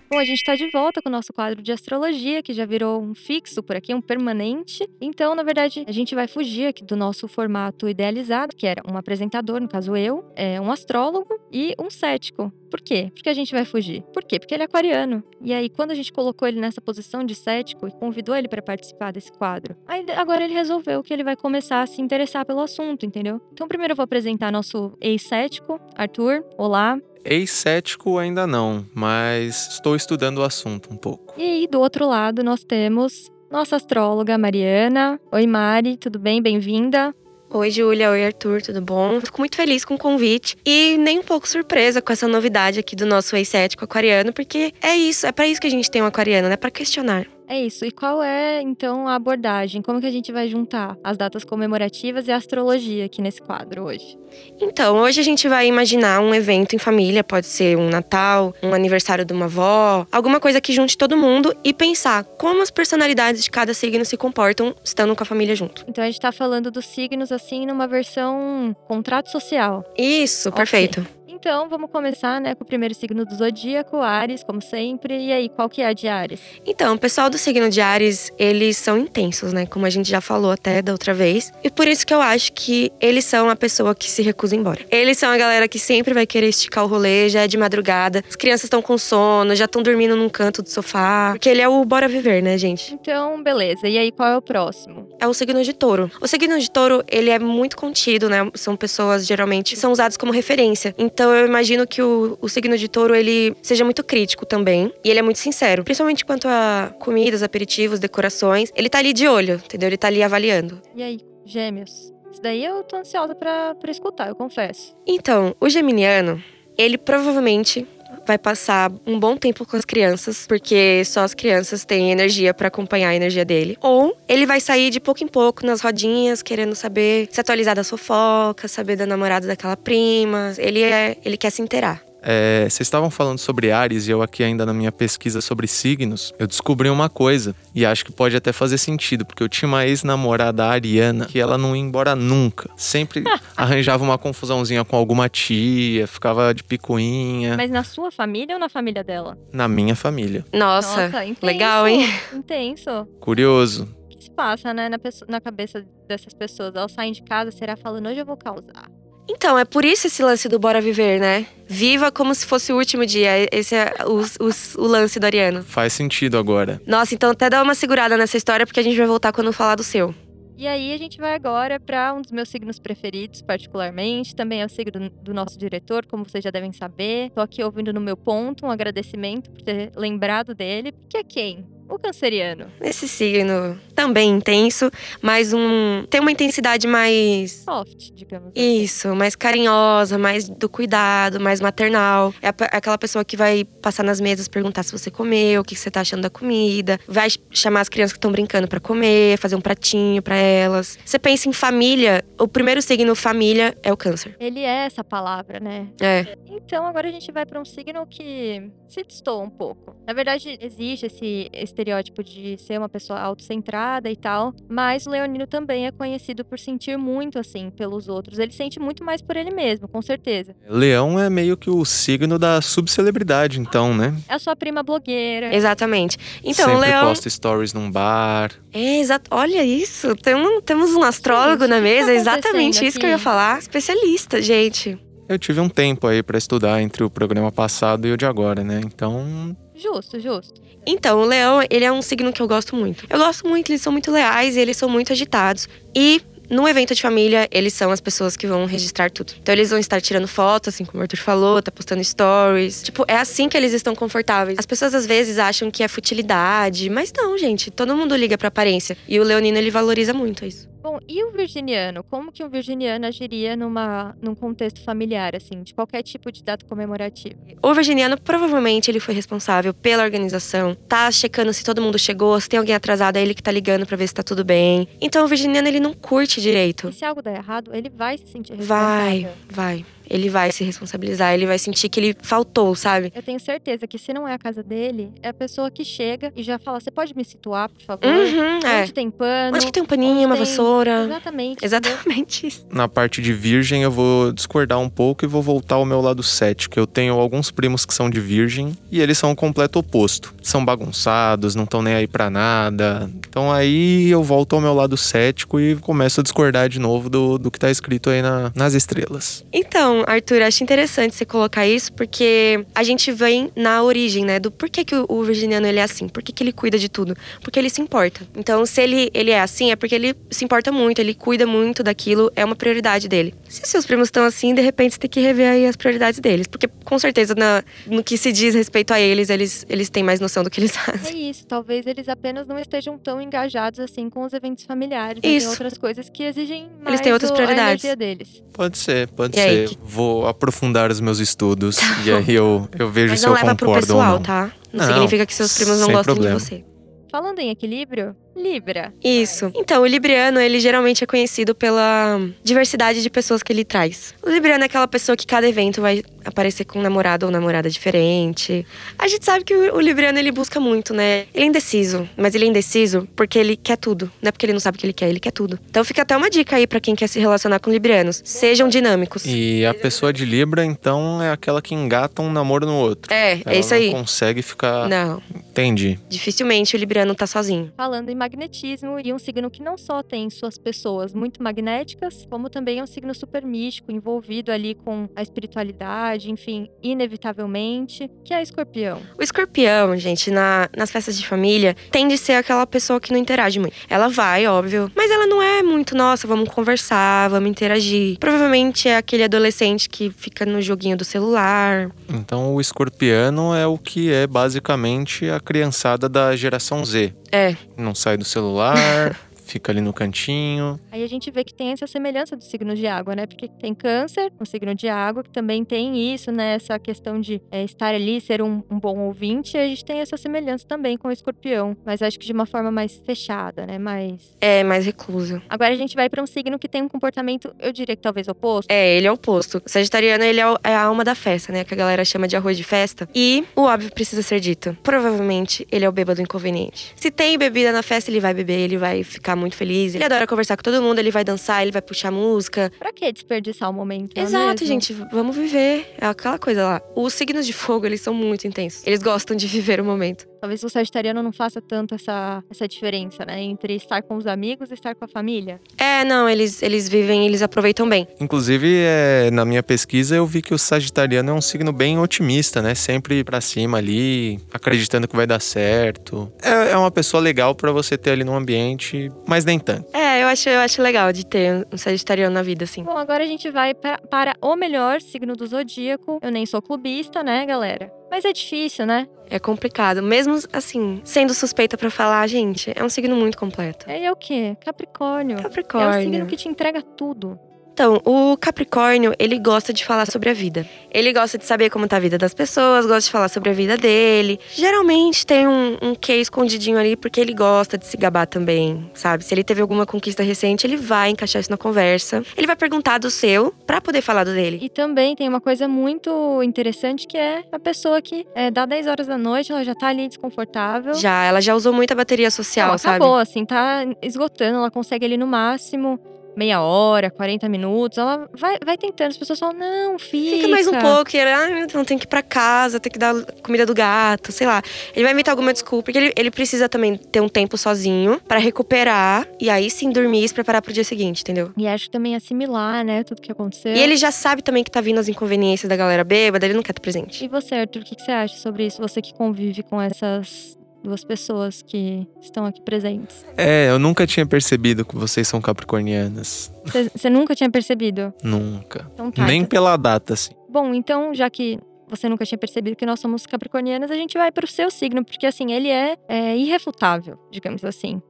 Bom, a gente está de volta com o nosso quadro de astrologia, que já virou um fixo por aqui, um permanente. Então, na verdade, a gente vai fugir aqui do nosso formato idealizado, que era um apresentador, no caso eu, é, um astrólogo e um cético. Por quê? Porque a gente vai fugir. Por quê? Porque ele é aquariano. E aí, quando a gente colocou ele nessa posição de cético e convidou ele para participar desse quadro, aí agora ele resolveu que ele vai começar a se interessar pelo assunto, entendeu? Então, primeiro eu vou apresentar nosso ex-cético, Arthur. Olá. Ex-cético ainda não, mas estou estudando o assunto um pouco. E aí, do outro lado, nós temos nossa astróloga, Mariana. Oi, Mari, tudo bem? Bem-vinda. Oi, Júlia. Oi, Arthur. Tudo bom? Fico muito feliz com o convite e nem um pouco surpresa com essa novidade aqui do nosso ex-cético aquariano, porque é isso, é para isso que a gente tem um aquariano, né? Para questionar. É isso. E qual é, então, a abordagem? Como que a gente vai juntar as datas comemorativas e a astrologia aqui nesse quadro hoje? Então, hoje a gente vai imaginar um evento em família, pode ser um Natal, um aniversário de uma avó, alguma coisa que junte todo mundo e pensar como as personalidades de cada signo se comportam estando com a família junto. Então, a gente tá falando dos signos, assim, numa versão contrato social. Isso, Ok. perfeito. Então, vamos começar, né, com o primeiro signo do zodíaco, Ares, como sempre. E aí, qual que é a de Ares? Então, o pessoal do signo de Ares, eles são intensos, né? Como a gente já falou até da outra vez. E por isso que eu acho que eles são a pessoa que se recusa embora. Eles são a galera que sempre vai querer esticar o rolê, já é de madrugada. As crianças estão com sono, já estão dormindo num canto do sofá. Porque ele é o bora viver, né, gente? Então, beleza. E aí, qual é o próximo? É o signo de touro. O signo de touro, ele é muito contido, né? São pessoas, geralmente, são usados como referência. Então, eu imagino que o, o signo de touro, ele seja muito crítico também. E ele é muito sincero. Principalmente quanto a comidas, aperitivos, decorações. Ele tá ali de olho, entendeu? Ele tá ali avaliando. E aí, gêmeos? Isso daí eu tô ansiosa pra, pra escutar, eu confesso. Então, o geminiano, ele provavelmente vai passar um bom tempo com as crianças, porque só as crianças têm energia pra acompanhar a energia dele. Ou ele vai sair de pouco em pouco nas rodinhas, querendo saber se atualizar das fofocas, saber da namorada daquela prima. Ele é, ele quer se inteirar. É, vocês estavam falando sobre Ares e eu aqui ainda na minha pesquisa sobre signos, eu descobri uma coisa e acho que pode até fazer sentido, porque eu tinha uma ex-namorada ariana que ela não ia embora nunca. Sempre arranjava uma confusãozinha com alguma tia, ficava de picuinha. Mas na sua família ou na família dela? Na minha família. Nossa, intenso. legal, hein? Intenso. Curioso. O que se passa, né, na, na cabeça dessas pessoas? Elas saem de casa, será falando, hoje eu vou causar. Então, é por isso esse lance do Bora Viver, né? Viva como se fosse o último dia. Esse é o, o, o lance do Ariano. Faz sentido agora. Nossa, então até dá uma segurada nessa história, porque a gente vai voltar quando falar do seu. E aí a gente vai agora para um dos meus signos preferidos, particularmente. Também é o signo do nosso diretor, como vocês já devem saber. Tô aqui ouvindo no meu ponto um agradecimento por ter lembrado dele. Que é quem? O canceriano. Esse signo também intenso, mas um tem uma intensidade mais Soft, digamos assim. isso, mais carinhosa, mais do cuidado, mais maternal. É aquela pessoa que vai passar nas mesas, perguntar se você comeu, o que você tá achando da comida, vai ch- chamar as crianças que estão brincando pra comer, fazer um pratinho pra elas. Você pensa em família, o primeiro signo família é o câncer. Ele é essa palavra, né? É. Então agora a gente vai para um signo que se destoa um pouco. Na verdade, existe esse estereótipo de ser uma pessoa autocentrada e tal, mas o leonino também é conhecido por sentir muito assim pelos outros. Ele sente muito mais por ele mesmo, com certeza. Leão é meio que o signo da subcelebridade, então, né? É a sua prima blogueira. Exatamente. Então, o Sempre Leão. posta stories num bar. É, exato. Olha isso. Tem um- temos um astrólogo Gente, na mesa. tá Exatamente isso que eu ia falar. Especialista, gente. Eu tive um tempo aí pra estudar entre o programa passado e o de agora, né? Então, Justo, justo. Então, o leão, ele é um signo que eu gosto muito. Eu gosto muito, eles são muito leais e eles são muito agitados. E no evento de família, eles são as pessoas que vão registrar tudo. Então eles vão estar tirando fotos, assim como o Arthur falou, tá postando stories. Tipo, é assim que eles estão confortáveis. As pessoas às vezes acham que é futilidade, mas não, gente. Todo mundo liga pra aparência. E o Leonino, ele valoriza muito isso. Bom, e o virginiano? Como que um virginiano agiria numa, num contexto familiar, assim, de qualquer tipo de data comemorativa? O virginiano, provavelmente, ele foi responsável pela organização. Tá checando se todo mundo chegou, se tem alguém atrasado, é ele que tá ligando pra ver se tá tudo bem. Então, o virginiano, ele não curte direito. E se algo der errado, ele vai se sentir responsável. Vai, vai. Ele vai se responsabilizar, ele vai sentir que ele faltou, sabe? Eu tenho certeza que se não é a casa dele, é a pessoa que chega e já fala: Você pode me situar, por favor? Uhum, Onde é. tem pano? Onde que tem um paninho, uma tem- vassoura? Exatamente. Exatamente isso. Na parte de virgem, eu vou discordar um pouco e vou voltar ao meu lado cético. Eu tenho alguns primos que são de virgem e eles são o completo oposto. São bagunçados, não estão nem aí pra nada. Então aí eu volto ao meu lado cético e começo a discordar de novo do, do que tá escrito aí na- nas estrelas. Então, Arthur, acho interessante você colocar isso, porque a gente vem na origem, né? Do porquê que o, o virginiano ele é assim, por que que ele cuida de tudo? Porque ele se importa. Então, se ele, ele é assim, é porque ele se importa muito, ele cuida muito daquilo, é uma prioridade dele. Se seus primos estão assim, de repente você tem que rever aí as prioridades deles. Porque, com certeza, na- no que se diz respeito a eles, eles, eles têm mais noção do que eles É fazem. isso, talvez eles apenas não estejam tão engajados assim com os eventos familiares. Tem Isso. outras coisas que exigem mais Eles têm outras prioridades. a energia deles. Pode ser, pode E aí, ser. Vou aprofundar os meus estudos e aí eu, eu vejo Mas se não eu concordo ou pessoal, não. tá? Não, Não, significa que seus primos não sem gostam problema. de você. Falando em equilíbrio, Libra. Isso. Então, o Libriano, ele geralmente é conhecido pela diversidade de pessoas que ele traz. O Libriano é aquela pessoa que cada evento vai aparecer com um namorado ou namorada diferente. A gente sabe que o Libriano, ele busca muito, né? Ele é indeciso, mas ele é indeciso porque ele quer tudo. Não é porque ele não sabe o que ele quer, ele quer tudo. Então, fica até uma dica aí pra quem quer se relacionar com Librianos. Sejam dinâmicos. E a pessoa de Libra, então, é aquela que engata um namoro no outro. É, Ela é isso aí. não consegue ficar. Não, Entendi. dificilmente o Libriano tá sozinho. Falando em magnetismo, e um signo que não só tem suas pessoas muito magnéticas, como também é um signo super místico, envolvido ali com a espiritualidade, enfim, inevitavelmente, que é escorpião. O escorpião, gente, na- nas festas de família, tende a ser aquela pessoa que não interage muito. Ela vai, óbvio, mas ela não é muito, nossa, vamos conversar, vamos interagir. Provavelmente é aquele adolescente que fica no joguinho do celular. Então, o escorpiano é o que é basicamente a criançada da geração Z. É. Não sai do celular, fica ali no cantinho. Aí a gente vê que tem essa semelhança dos signos de água, né? Porque tem câncer, um signo de água, que também tem isso, né? Essa questão de é, estar ali, ser um, um bom ouvinte. E a gente tem essa semelhança também com o escorpião, mas acho que de uma forma mais fechada, né? Mais. É, mais recluso. Agora a gente vai pra um signo que tem um comportamento, eu diria que talvez oposto. É, ele é o oposto. O sagitariano, ele é, é a alma da festa, né? Que a galera chama de arroz de festa. E o óbvio precisa ser dito. Provavelmente, ele é o bêbado inconveniente. Se tem bebida na festa, ele vai beber, ele vai ficar muito feliz. Ele adora conversar com todo mundo, ele vai dançar, ele vai puxar música. Pra que desperdiçar o momento? não é Exato, gente. Vamos viver. É aquela coisa lá. Os signos de fogo, eles são muito intensos. Eles gostam de viver o momento. Talvez o sagitariano não faça tanto essa, essa diferença, né? Entre estar com os amigos e estar com a família. É, não, eles, eles vivem, eles aproveitam bem. Inclusive, é, na minha pesquisa, eu vi que o sagitariano é um signo bem otimista, né? Sempre pra cima ali, acreditando que vai dar certo. É, é uma pessoa legal pra você ter ali no ambiente, mas nem tanto. É, eu acho, eu acho legal de ter um sagitariano na vida, assim. Bom, agora a gente vai pra- para o melhor signo do zodíaco. Eu nem sou clubista, né, galera? Mas é difícil, né? É complicado. Mesmo assim, sendo suspeita pra falar, gente, é um signo muito completo. Aí é o quê? Capricórnio. É Capricórnio. o signo que te entrega tudo. Então, o Capricórnio, ele gosta de falar sobre a vida. Ele gosta de saber como tá a vida das pessoas, gosta de falar sobre a vida dele. Geralmente tem um, um quê escondidinho ali, porque ele gosta de se gabar também, sabe? Se ele teve alguma conquista recente, ele vai encaixar isso na conversa. Ele vai perguntar do seu, pra poder falar do dele. E também tem uma coisa muito interessante que é a pessoa que é, dá 10 horas da noite, ela já tá ali desconfortável. Já, ela já usou muita bateria social, Não, sabe? acabou, assim, tá esgotando, ela consegue ali no máximo meia hora, 40 minutos. Ela vai, vai tentando, as pessoas falam, não, fica. Fica mais um pouco, e ele, ah, então tem que ir pra casa, tem que dar comida do gato, sei lá. Ele vai inventar alguma desculpa, porque ele, ele precisa também ter um tempo sozinho pra recuperar e aí sim dormir e se preparar pro dia seguinte, entendeu? E acho que também assimilar, né, tudo que aconteceu. E ele já sabe também que tá vindo as inconveniências da galera bêbada, ele não quer estar presente. E você, Arthur, o que que você acha sobre isso? Você que convive com essas duas pessoas que estão aqui presentes. É, eu nunca tinha percebido que vocês são capricornianas. Você nunca tinha percebido? Nunca. Então tá. Nem então- pela data, assim. Bom, então, já que você nunca tinha percebido que nós somos capricornianas, a gente vai pro seu signo, porque assim, ele é, é irrefutável, digamos assim.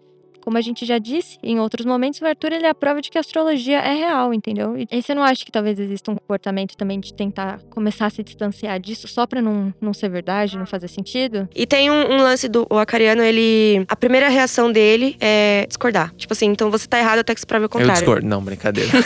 Como a gente já disse em outros momentos, o Arthur ele é a prova de que a astrologia é real, entendeu? E aí você não acha que talvez exista um comportamento também de tentar começar a se distanciar disso só pra não, não ser verdade, não fazer sentido? E tem um, um lance do o acariano, ele. A primeira reação dele é discordar. Tipo assim, então você tá errado até que se prove o Eu contrário. discordo. Não, brincadeira.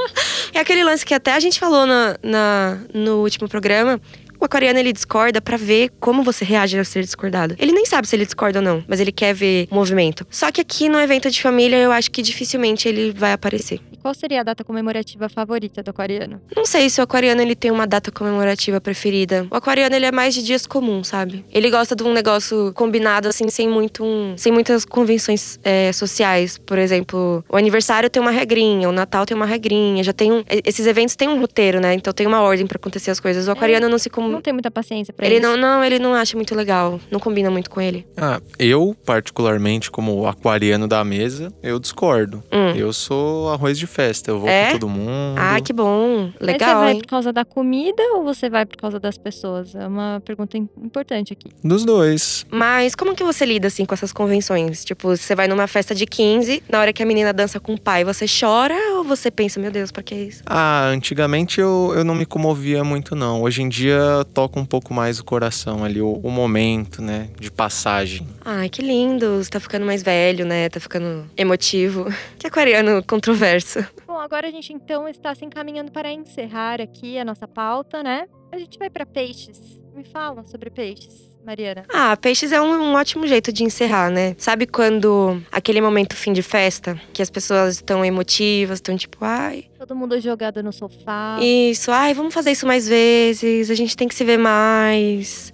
É aquele lance que até a gente falou na, na- no último programa. O aquariano ele discorda pra ver como você reage ao ser discordado. Ele nem sabe se ele discorda ou não, mas ele quer ver movimento. Só que aqui no evento de família eu acho que dificilmente ele vai aparecer. Qual seria a data comemorativa favorita do aquariano? Não sei se o aquariano ele tem uma data comemorativa preferida. O aquariano ele é mais de dias comuns, sabe? Ele gosta de um negócio combinado assim, sem muito um- sem muitas convenções é, sociais. Por exemplo, o aniversário tem uma regrinha, o Natal tem uma regrinha, já tem um. Esses eventos têm um roteiro, né? Então tem uma ordem pra acontecer as coisas. O aquariano não se com... Não tem muita paciência pra Ele isso. não, não, ele não acha muito legal. Não combina muito com ele. Ah, eu, particularmente, como aquariano da mesa, eu discordo. Hum. Eu sou arroz de festa, eu vou É? com todo mundo. Ah, que bom. Mas Legal, você vai hein? por causa da comida ou você vai por causa das pessoas? É uma pergunta im- importante aqui. Dos dois. Mas como que você lida assim com essas convenções? Tipo, você vai numa festa de 15, na hora que a menina dança com o pai, você chora ou você pensa, meu Deus, pra que isso? Ah, antigamente eu, eu não me comovia muito, não. Hoje em dia toca um pouco mais o coração ali, o, o momento, né, de passagem. Ai, que lindo. Você tá ficando mais velho, né? Tá ficando emotivo. Que aquariano controverso. Bom, agora a gente então está se encaminhando para encerrar aqui a nossa pauta, né? A gente vai para peixes. Me fala sobre peixes, Mariana. Ah, peixes é um, um ótimo jeito de encerrar, né? Sabe quando aquele momento fim de festa, que as pessoas estão emotivas, estão tipo, ai, Todo mundo jogado no sofá. Isso, ai, vamos fazer isso mais vezes, a gente tem que se ver mais.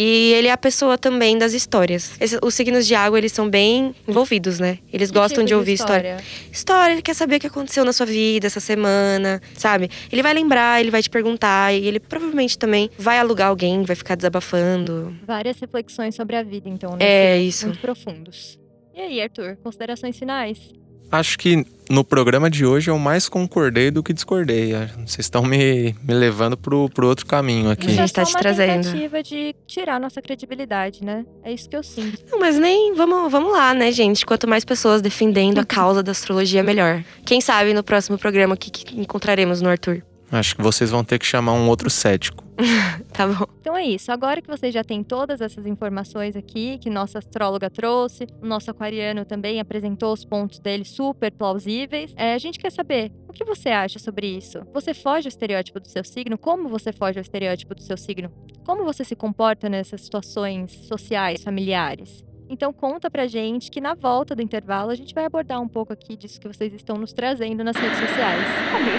E ele é a pessoa também das histórias. Esse- os signos de água, eles são bem envolvidos, né? Eles Que gostam tipo de ouvir história. História, ele quer saber o que aconteceu na sua vida essa semana, sabe? Ele vai lembrar, ele vai te perguntar, e ele provavelmente também vai alugar alguém, vai ficar desabafando. Várias reflexões sobre a vida, então, né? É, isso. Muito profundos. E aí, Arthur, considerações finais? Acho que no programa de hoje eu mais concordei do que discordei. Ah, Vocês estão me, me levando pro, pro outro caminho aqui. É gente tá só te uma trazendo. tentativa de tirar nossa credibilidade, né? É isso que eu sinto. Não, mas nem. Vamos, vamos lá, né, gente? Quanto mais pessoas defendendo a causa da astrologia, melhor. Quem sabe no próximo programa o que, que encontraremos no Arthur. Acho que vocês vão ter que chamar um outro cético. Tá bom. Então é isso. Agora que vocês já têm todas essas informações aqui, que nossa astróloga trouxe, o nosso aquariano também apresentou os pontos dele super plausíveis, é, a gente quer saber o que você acha sobre isso. Você foge ao estereótipo do seu signo? Como você foge ao estereótipo do seu signo? Como você se comporta nessas situações sociais, familiares? Então conta pra gente que na volta do intervalo a gente vai abordar um pouco aqui disso que vocês estão nos trazendo nas redes sociais.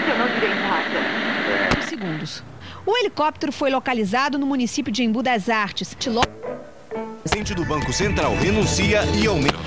eu não direi nada. segundos. O helicóptero foi localizado no município de Embu das Artes. Presidente do Banco Central renuncia e aumenta.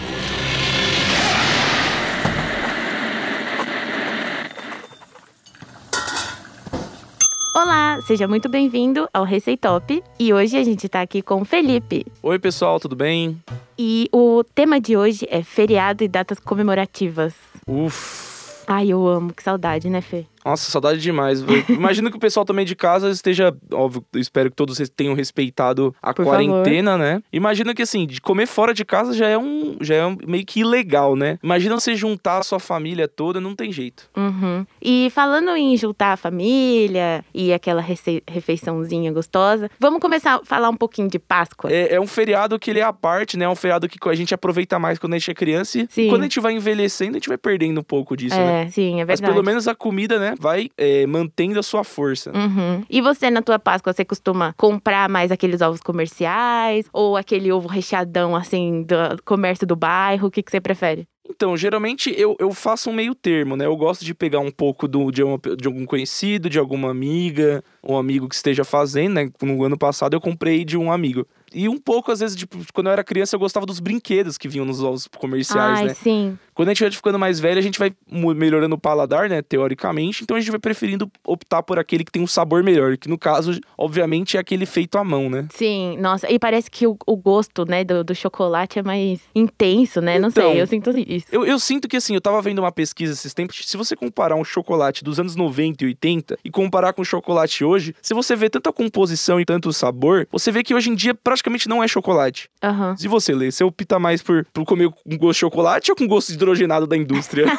Olá, seja muito bem-vindo ao Receitop. E hoje a gente tá aqui com o Felipe. Oi, pessoal, tudo bem? E o tema de hoje é feriado e datas comemorativas. Uf. Ai, eu amo, que saudade, né, Fê? Nossa, saudade demais. Imagino que o pessoal também de casa esteja, óbvio, espero que todos tenham respeitado a Por quarentena, né? Imagina que assim, de comer fora de casa já é um, já é um- meio que ilegal, né? Imagina você juntar a sua família toda, não tem jeito. Uhum. E falando em juntar a família e aquela refeiçãozinha gostosa, vamos começar a falar um pouquinho de Páscoa. É, é um feriado que ele é à parte, né? É um feriado que a gente aproveita mais quando a gente é criança e Sim. quando a gente vai envelhecendo, a gente vai perdendo um pouco disso, né? é, sim, é Mas verdade. pelo menos a comida, né, vai é, mantendo a sua força. Uhum. E você, na tua Páscoa, você costuma comprar mais aqueles ovos comerciais? Ou aquele ovo recheadão, assim, do comércio do bairro? O que, que você prefere? Então, geralmente eu, eu faço um meio termo, né? Eu gosto de pegar um pouco do, de, uma- de algum conhecido, de alguma amiga, um amigo que esteja fazendo, né? No ano passado eu comprei de um amigo. E um pouco, às vezes, tipo, quando eu era criança, eu gostava dos brinquedos que vinham nos ovos comerciais, Ai, né? sim. Quando a gente vai ficando mais velho, a gente vai melhorando o paladar, né? Teoricamente. Então a gente vai preferindo optar por aquele que tem um sabor melhor. Que no caso, obviamente, é aquele feito à mão, né? Sim, nossa, e parece que o, o gosto, né, do, do chocolate é mais intenso, né? Não Então, sei, eu sinto isso. Eu, eu sinto que assim, eu tava vendo uma pesquisa esses tempos. Se você comparar um chocolate dos anos 90 e 80 e comparar com o chocolate hoje, se você vê tanta composição e tanto sabor, você vê que hoje em dia praticamente não é chocolate. Aham. Se você lê, você opta mais por, por comer com gosto de chocolate ou com gosto hidrogenado da indústria?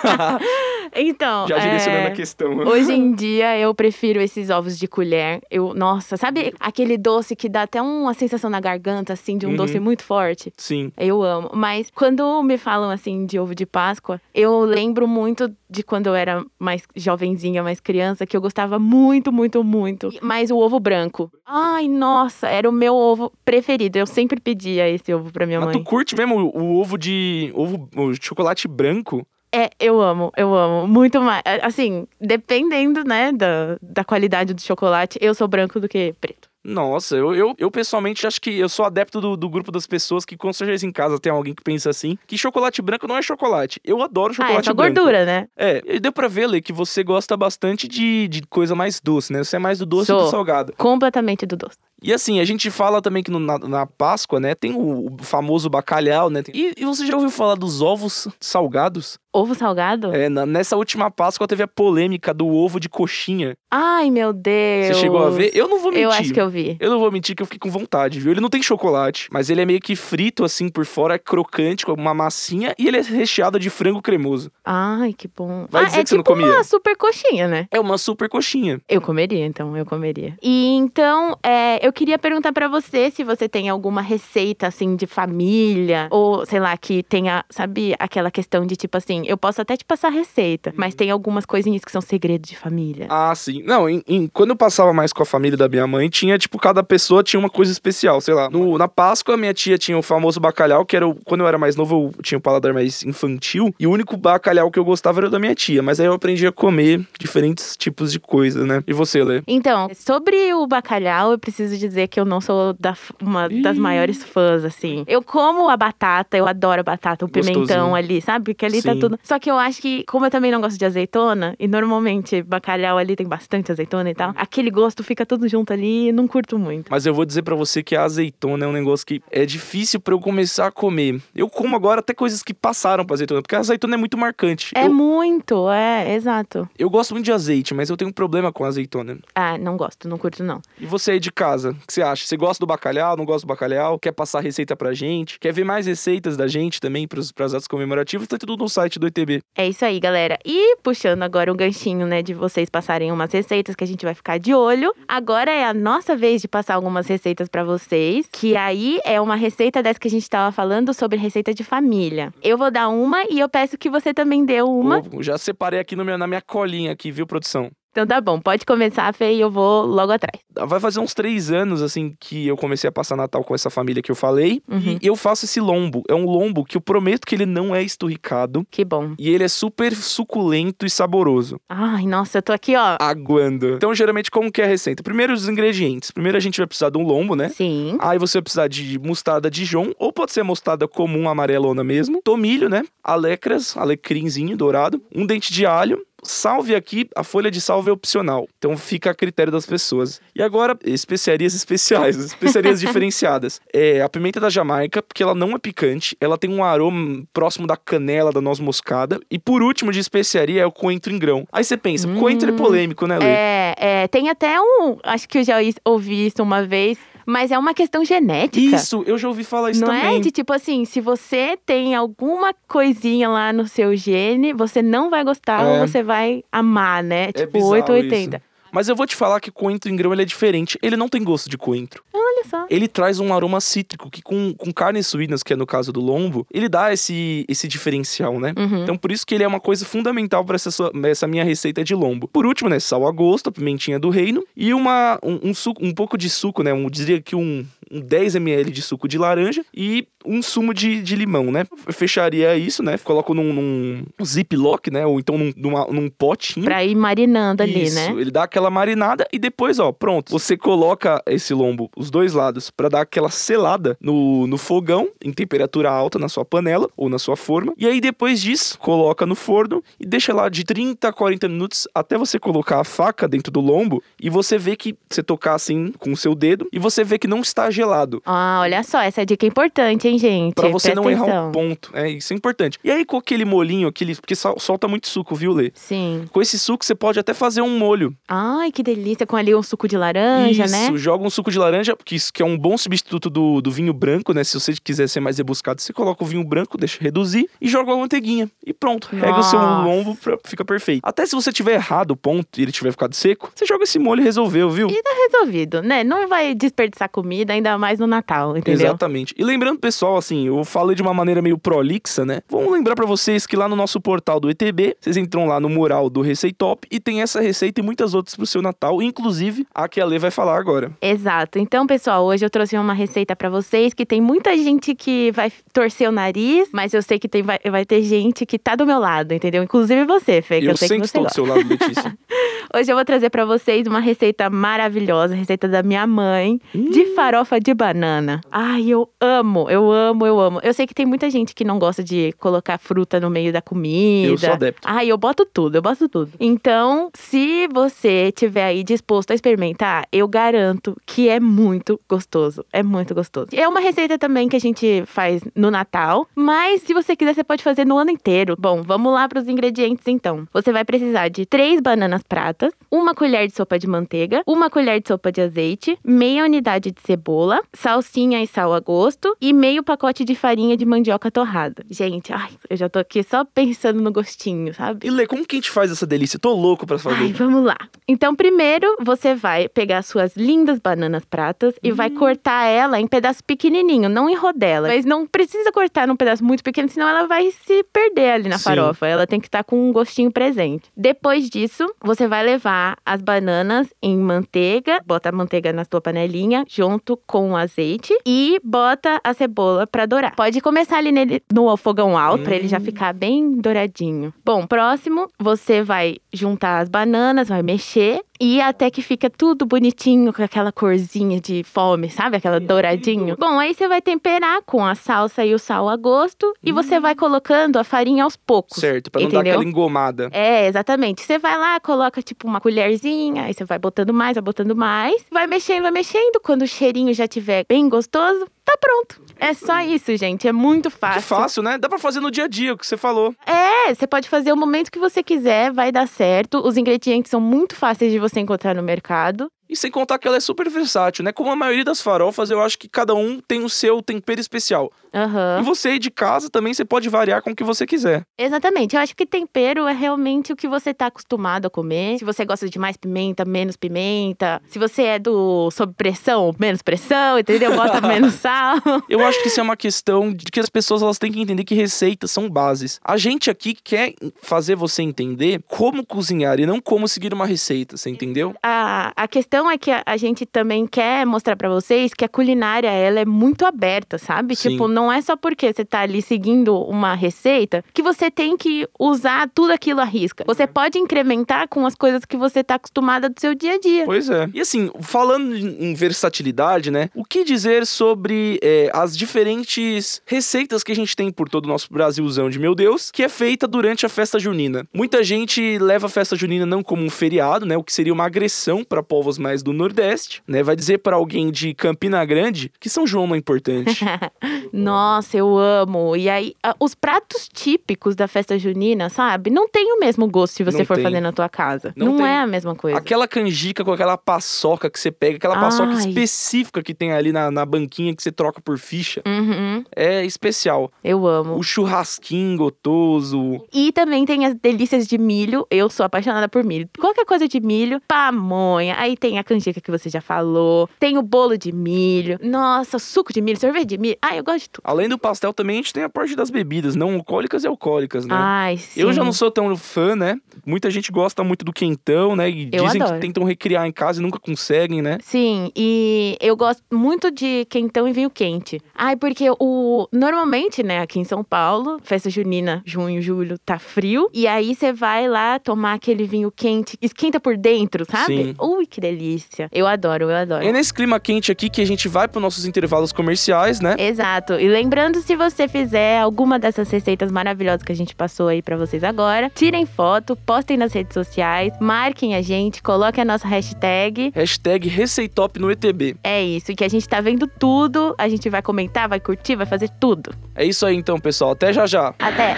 Então, Já direcionando é, a questão. Hoje em dia eu prefiro esses ovos de colher. Eu, nossa, sabe aquele doce que dá até uma sensação na garganta, assim, de um Uhum. doce muito forte? Sim. Eu amo. Mas quando me falam assim de ovo de Páscoa, eu lembro muito de quando eu era mais jovenzinha, mais criança, que eu gostava muito, muito, muito. Mas o ovo branco. Ai, nossa, era o meu ovo preferido. Eu sempre pedia esse ovo pra minha Mas mãe. tu curte mesmo o, o ovo de. ovo o chocolate branco? É, eu amo, eu amo. Muito mais. É, Assim, dependendo, né, da, da qualidade do chocolate, eu sou branco do que preto. Nossa, eu, eu, eu pessoalmente acho que eu sou adepto do, do grupo das pessoas que com certeza em casa tem alguém que pensa assim, que chocolate branco não é chocolate. Eu adoro Ah, chocolate é só branco. gordura, né? É, e deu pra ver, Lê, que você gosta bastante de, de coisa mais doce, né? Você é mais do doce do Sou. salgado. Completamente do doce. E assim, a gente fala também que no- na, na Páscoa, né, tem o, o famoso bacalhau, né? E, e você já ouviu falar dos ovos salgados? Ovo salgado? É, na- nessa última Páscoa teve a polêmica do ovo de coxinha. Ai, meu Deus. Você chegou a ver? Eu não vou mentir. Eu acho que eu vi. Eu não vou mentir que eu fiquei com vontade, viu? Ele não tem chocolate, mas ele é meio que frito assim por fora, é crocante, com uma massinha, e ele é recheado de frango cremoso. Ai, que bom. Vai ah, dizer é que você não tipo comia? uma super coxinha, né? É uma super coxinha. Eu comeria, então, eu comeria. E então, é, eu queria perguntar pra você se você tem alguma receita, assim, de família, ou sei lá, que tenha, sabe, aquela questão de tipo assim, eu posso até te passar receita, mas tem algumas coisinhas que são segredos de família. Ah, sim. Não, em- em- quando eu passava mais com a família da minha mãe, tinha, tipo, cada pessoa tinha uma coisa especial, sei lá. No- na Páscoa, minha tia tinha o famoso bacalhau, que era o, quando eu era mais novo, eu tinha um paladar mais infantil, e o único bacalhau que eu gostava era o da minha tia, mas aí eu aprendi a comer diferentes tipos de coisa, né? E você, Lê? Então, sobre o bacalhau, eu preciso dizer que eu não sou da- uma das maiores fãs, assim. Eu como a batata, eu adoro a batata, o pimentão ali, sabe? Porque ali tá Sim. tudo. Só que eu acho que, como eu também não gosto de azeitona, e normalmente bacalhau ali tem bastante azeitona e tal, aquele gosto fica tudo junto ali e não curto muito. Mas eu vou dizer pra você que a azeitona é um negócio que é difícil pra eu começar a comer. Eu como agora até coisas que passaram pra azeitona, porque a azeitona é muito marcante. É eu, muito, é, exato. eu gosto muito de azeite, mas eu tenho um problema com a azeitona. Ah, não gosto, não curto não. E você aí de casa, o que você acha? Você gosta do bacalhau, não gosta do bacalhau? Quer passar receita pra gente? Quer ver mais receitas da gente também pros, pras datas comemorativas? Tá tudo no site do ITB. É isso aí, galera. E puxando agora um ganchinho, né, de vocês passarem umas receitas que a gente vai ficar de olho. Agora é a nossa vez de passar algumas receitas pra vocês, que aí é uma receita dessa que a gente tava falando sobre receita de família. Eu vou dar uma e eu peço que você também dê uma. Pô, já separei aqui no meu, na minha colinha aqui, viu, produção? Então tá bom, pode começar, Fê, e eu vou logo atrás. Vai fazer uns três anos, assim, que eu comecei a passar Natal com essa família que eu falei. Uhum. E eu faço esse lombo. É um lombo que eu prometo que ele não é esturricado. Que bom. E ele é super suculento e saboroso. Ai, nossa, eu tô aqui, ó. Aguando. Então, geralmente, como que é a receita? Primeiro, os ingredientes. Primeiro, a gente vai precisar de um lombo, né? Sim. Aí você vai precisar de mostarda Dijon, ou pode ser mostarda comum amarelona mesmo. Tomilho, né? Alecras, alecrimzinho dourado. Um dente de alho. Salve aqui, a folha de salve é opcional. Então fica a critério das pessoas. E agora, especiarias especiais, especiarias diferenciadas. É a pimenta da Jamaica, porque ela não é picante, ela tem um aroma próximo da canela, da noz moscada. E por último, de especiaria, é o coentro em grão. Aí você pensa, coentro é polêmico, né, Lê? É, é, tem até um. Acho que eu já ouvi isso uma vez, mas é uma questão genética. Isso, eu já ouvi falar isso não também. é de tipo assim, se você tem alguma coisinha lá no seu gene, você não vai gostar É. ou você vai amar, né? É tipo, bizarro 880. isso. Mas eu vou te falar que coentro em grão ele é diferente. Ele não tem gosto de coentro. Olha só. Ele traz um aroma cítrico que com, com carnes suínas, que é no caso do lombo, ele dá esse, esse diferencial, né? Uhum. Então por isso que ele é uma coisa fundamental para essa, sua- essa minha receita de lombo. Por último, né, sal a gosto, a pimentinha do reino e uma um, um suco, um pouco de suco, né? Um diria que um, um 10 ml de suco de laranja e um sumo de, de limão, né? Eu fecharia isso, né? Coloco num, num ziplock, né? Ou então num, numa, num potinho. Pra ir marinando ali, Isso, né? ele dá aquela marinada e depois, ó, pronto. Você coloca esse lombo, os dois lados, pra dar aquela selada no, no fogão, em temperatura alta, na sua panela ou na sua forma. E aí, depois disso, coloca no forno e deixa lá de 30 a 40 minutos até você colocar a faca dentro do lombo e você vê que você tocar assim com o seu dedo e você vê que não está gelado. Ah, olha só, essa dica é importante, hein, gente? Pra você Presta não errar atenção. um ponto. É, isso é importante. E aí, com aquele molinho, aquele. Porque sol- solta muito suco, viu, Lê? Sim. Com esse suco, você pode até fazer um molho. Ai, que delícia. Com ali um suco de laranja, Isso, né? joga um suco de laranja, que, isso, que é um bom substituto do, do vinho branco, né? Se você quiser ser mais rebuscado, você coloca o vinho branco, deixa reduzir e joga uma manteiguinha. E pronto, rega o seu Nossa. lombo, pra, fica perfeito. Até se você tiver errado o ponto e ele tiver ficado seco, você joga esse molho e resolveu, viu? E tá resolvido, né? Não vai desperdiçar comida, ainda mais no Natal, entendeu? Exatamente. E lembrando, pessoal, assim, eu falei de uma maneira meio prolixa, né? Vamos lembrar pra vocês que lá no nosso portal do ETB, vocês entram lá no mural do Receitop e tem essa receita e muitas outras pro seu Natal, inclusive a que a Lê vai falar agora. Exato. Então, pessoal, hoje eu trouxe uma receita pra vocês que tem muita gente que vai torcer o nariz, mas eu sei que tem, vai, vai ter gente que tá do meu lado, entendeu? Inclusive você, Fê, que eu, eu sei que você estou do seu lado, Letícia. Hoje eu vou trazer pra vocês uma receita maravilhosa, receita da minha mãe, de farofa de banana. Ai, eu amo, eu amo, eu amo. Eu sei que tem muita gente que não gosta de colocar fruta no meio da comida. Eu sou adepto. Ai, eu boto tudo, eu boto tudo. Então, se você tiver aí disposto a experimentar, eu garanto que é muito gostoso. É muito gostoso. É uma receita também que a gente faz no Natal, mas se você quiser, você pode fazer no ano inteiro. Bom, vamos lá para os ingredientes então. Você vai precisar de três bananas pratas, uma colher de sopa de manteiga, uma colher de sopa de azeite, meia unidade de cebola, salsinha e sal a gosto e meio pacote de farinha de mandioca torrada. Gente, ai, eu já tô aqui só pensando no gostinho, sabe? E Lê, como que a gente faz essa delícia? Tô louco pra fazer. Ai, vamos lá. Então, primeiro, você vai pegar suas lindas bananas pratas e vai cortar ela em pedaço pequenininho, não em rodela. Mas não precisa cortar num pedaço muito pequeno, senão ela vai se perder ali na Sim. farofa. Ela tem que estar com um gostinho presente. Depois disso, você vai levar as bananas em manteiga, bota a manteiga na tua panelinha junto com o azeite e bota a cebola pra dourar. Pode começar ali nele no fogão alto pra ele já ficar bem douradinho. Bom, próximo, você vai juntar as bananas, vai mexer e até que fica tudo bonitinho com aquela corzinha de fome, sabe? Aquela douradinho. Bom, aí você vai temperar com a salsa e o sal a gosto e você vai colocando a farinha aos poucos. Certo, pra não dar entendeu? aquela engomada. É, exatamente. Você vai lá, coloca tipo uma colherzinha, aí você vai botando mais, vai botando mais, vai mexendo, vai mexendo. Quando o cheirinho já tiver bem gostoso, tá pronto. É só isso, gente. É muito fácil. Que fácil, né? Dá pra fazer no dia a dia, o que você falou. É, você pode fazer o momento que você quiser, vai dar certo. Os ingredientes são muito fáceis de você encontrar no mercado. E sem contar que ela é super versátil, né? Como a maioria das farofas, eu acho que cada um tem o seu tempero especial. Aham. E você aí de casa também, você pode variar com o que você quiser. Exatamente. Eu acho que tempero é realmente o que você tá acostumado a comer. Se você gosta de mais pimenta, menos pimenta. Se você é do sob pressão, menos pressão, entendeu? Bota menos sal. Eu acho que isso é uma questão de que as pessoas elas têm que entender que receitas são bases. A gente aqui quer fazer você entender como cozinhar e não como seguir uma receita, você entendeu? A, a questão é que a, a gente também quer mostrar pra vocês que a culinária, ela é muito aberta, sabe? Sim. Tipo, não é só porque você tá ali seguindo uma receita que você tem que usar tudo aquilo à risca. Você pode incrementar com as coisas que você tá acostumada do seu dia a dia. Pois é. E assim, falando em em versatilidade, né? O que dizer sobre é, as diferentes receitas que a gente tem por todo o nosso Brasilzão de meu Deus, que é feita durante a festa junina? Muita gente leva a festa junina não como um feriado, né? O que seria uma agressão para povos mais do Nordeste, né? Vai dizer para alguém de Campina Grande que São João é importante. Nossa, eu amo. E aí, a- os pratos típicos da festa junina, sabe? Não tem o mesmo gosto se você Não for tem. fazer na tua casa. Não Não, é a mesma coisa. Aquela canjica com aquela paçoca que você pega, aquela paçoca Ai. específica que tem ali na, na banquinha que você troca por ficha, Uhum, é especial. eu amo. O churrasquinho gotoso, E também tem as delícias de milho. Eu sou apaixonada por milho. Qualquer coisa de milho, pamonha. Aí tem tem a canjica que você já falou, tem o bolo de milho, nossa, suco de milho, sorvete de milho. Ah, eu gosto de tudo. Além do pastel, também a gente tem a parte das bebidas, não alcoólicas e alcoólicas, né? Ai, sim. Eu já não sou tão fã, né? Muita gente gosta muito do quentão, né? E Eu dizem adoro. que tentam recriar em casa e nunca conseguem, né? Sim, e eu gosto muito de quentão e vinho quente. Ai, porque o normalmente, né, aqui em São Paulo, festa junina, junho, julho, tá frio, e aí você vai lá tomar aquele vinho quente, esquenta por dentro, sabe? Sim. Ui, que delícia. Eu adoro, eu adoro. É nesse clima quente aqui que a gente vai para nossos intervalos comerciais, né? Exato. E lembrando, se você fizer alguma dessas receitas maravilhosas que a gente passou aí pra vocês agora, tirem foto, postem nas redes sociais, marquem a gente, coloquem a nossa hashtag. Hashtag Receitop no ETB. É isso, que a gente tá vendo tudo, a gente vai comentar, vai curtir, vai fazer tudo. É isso aí então, pessoal. Até já já. Até!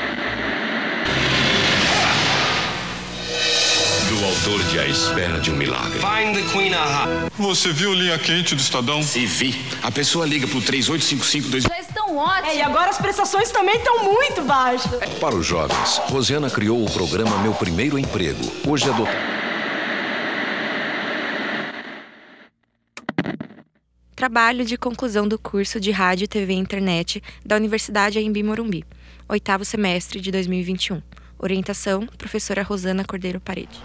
Do autor de A Espera de um Milagre. Find the Queen Aha. Você viu linha quente do Estadão? Se vi. A pessoa liga pro 3855 Já estão ótimos. É, e agora as prestações também estão muito baixas. Para os jovens, Rosiana criou o programa Meu Primeiro Emprego. Hoje é do... Trabalho de conclusão do curso de Rádio, TV e Internet da Universidade Aembi Morumbi, oitavo semestre de 2021. Orientação: professora Rosana Cordeiro Parede.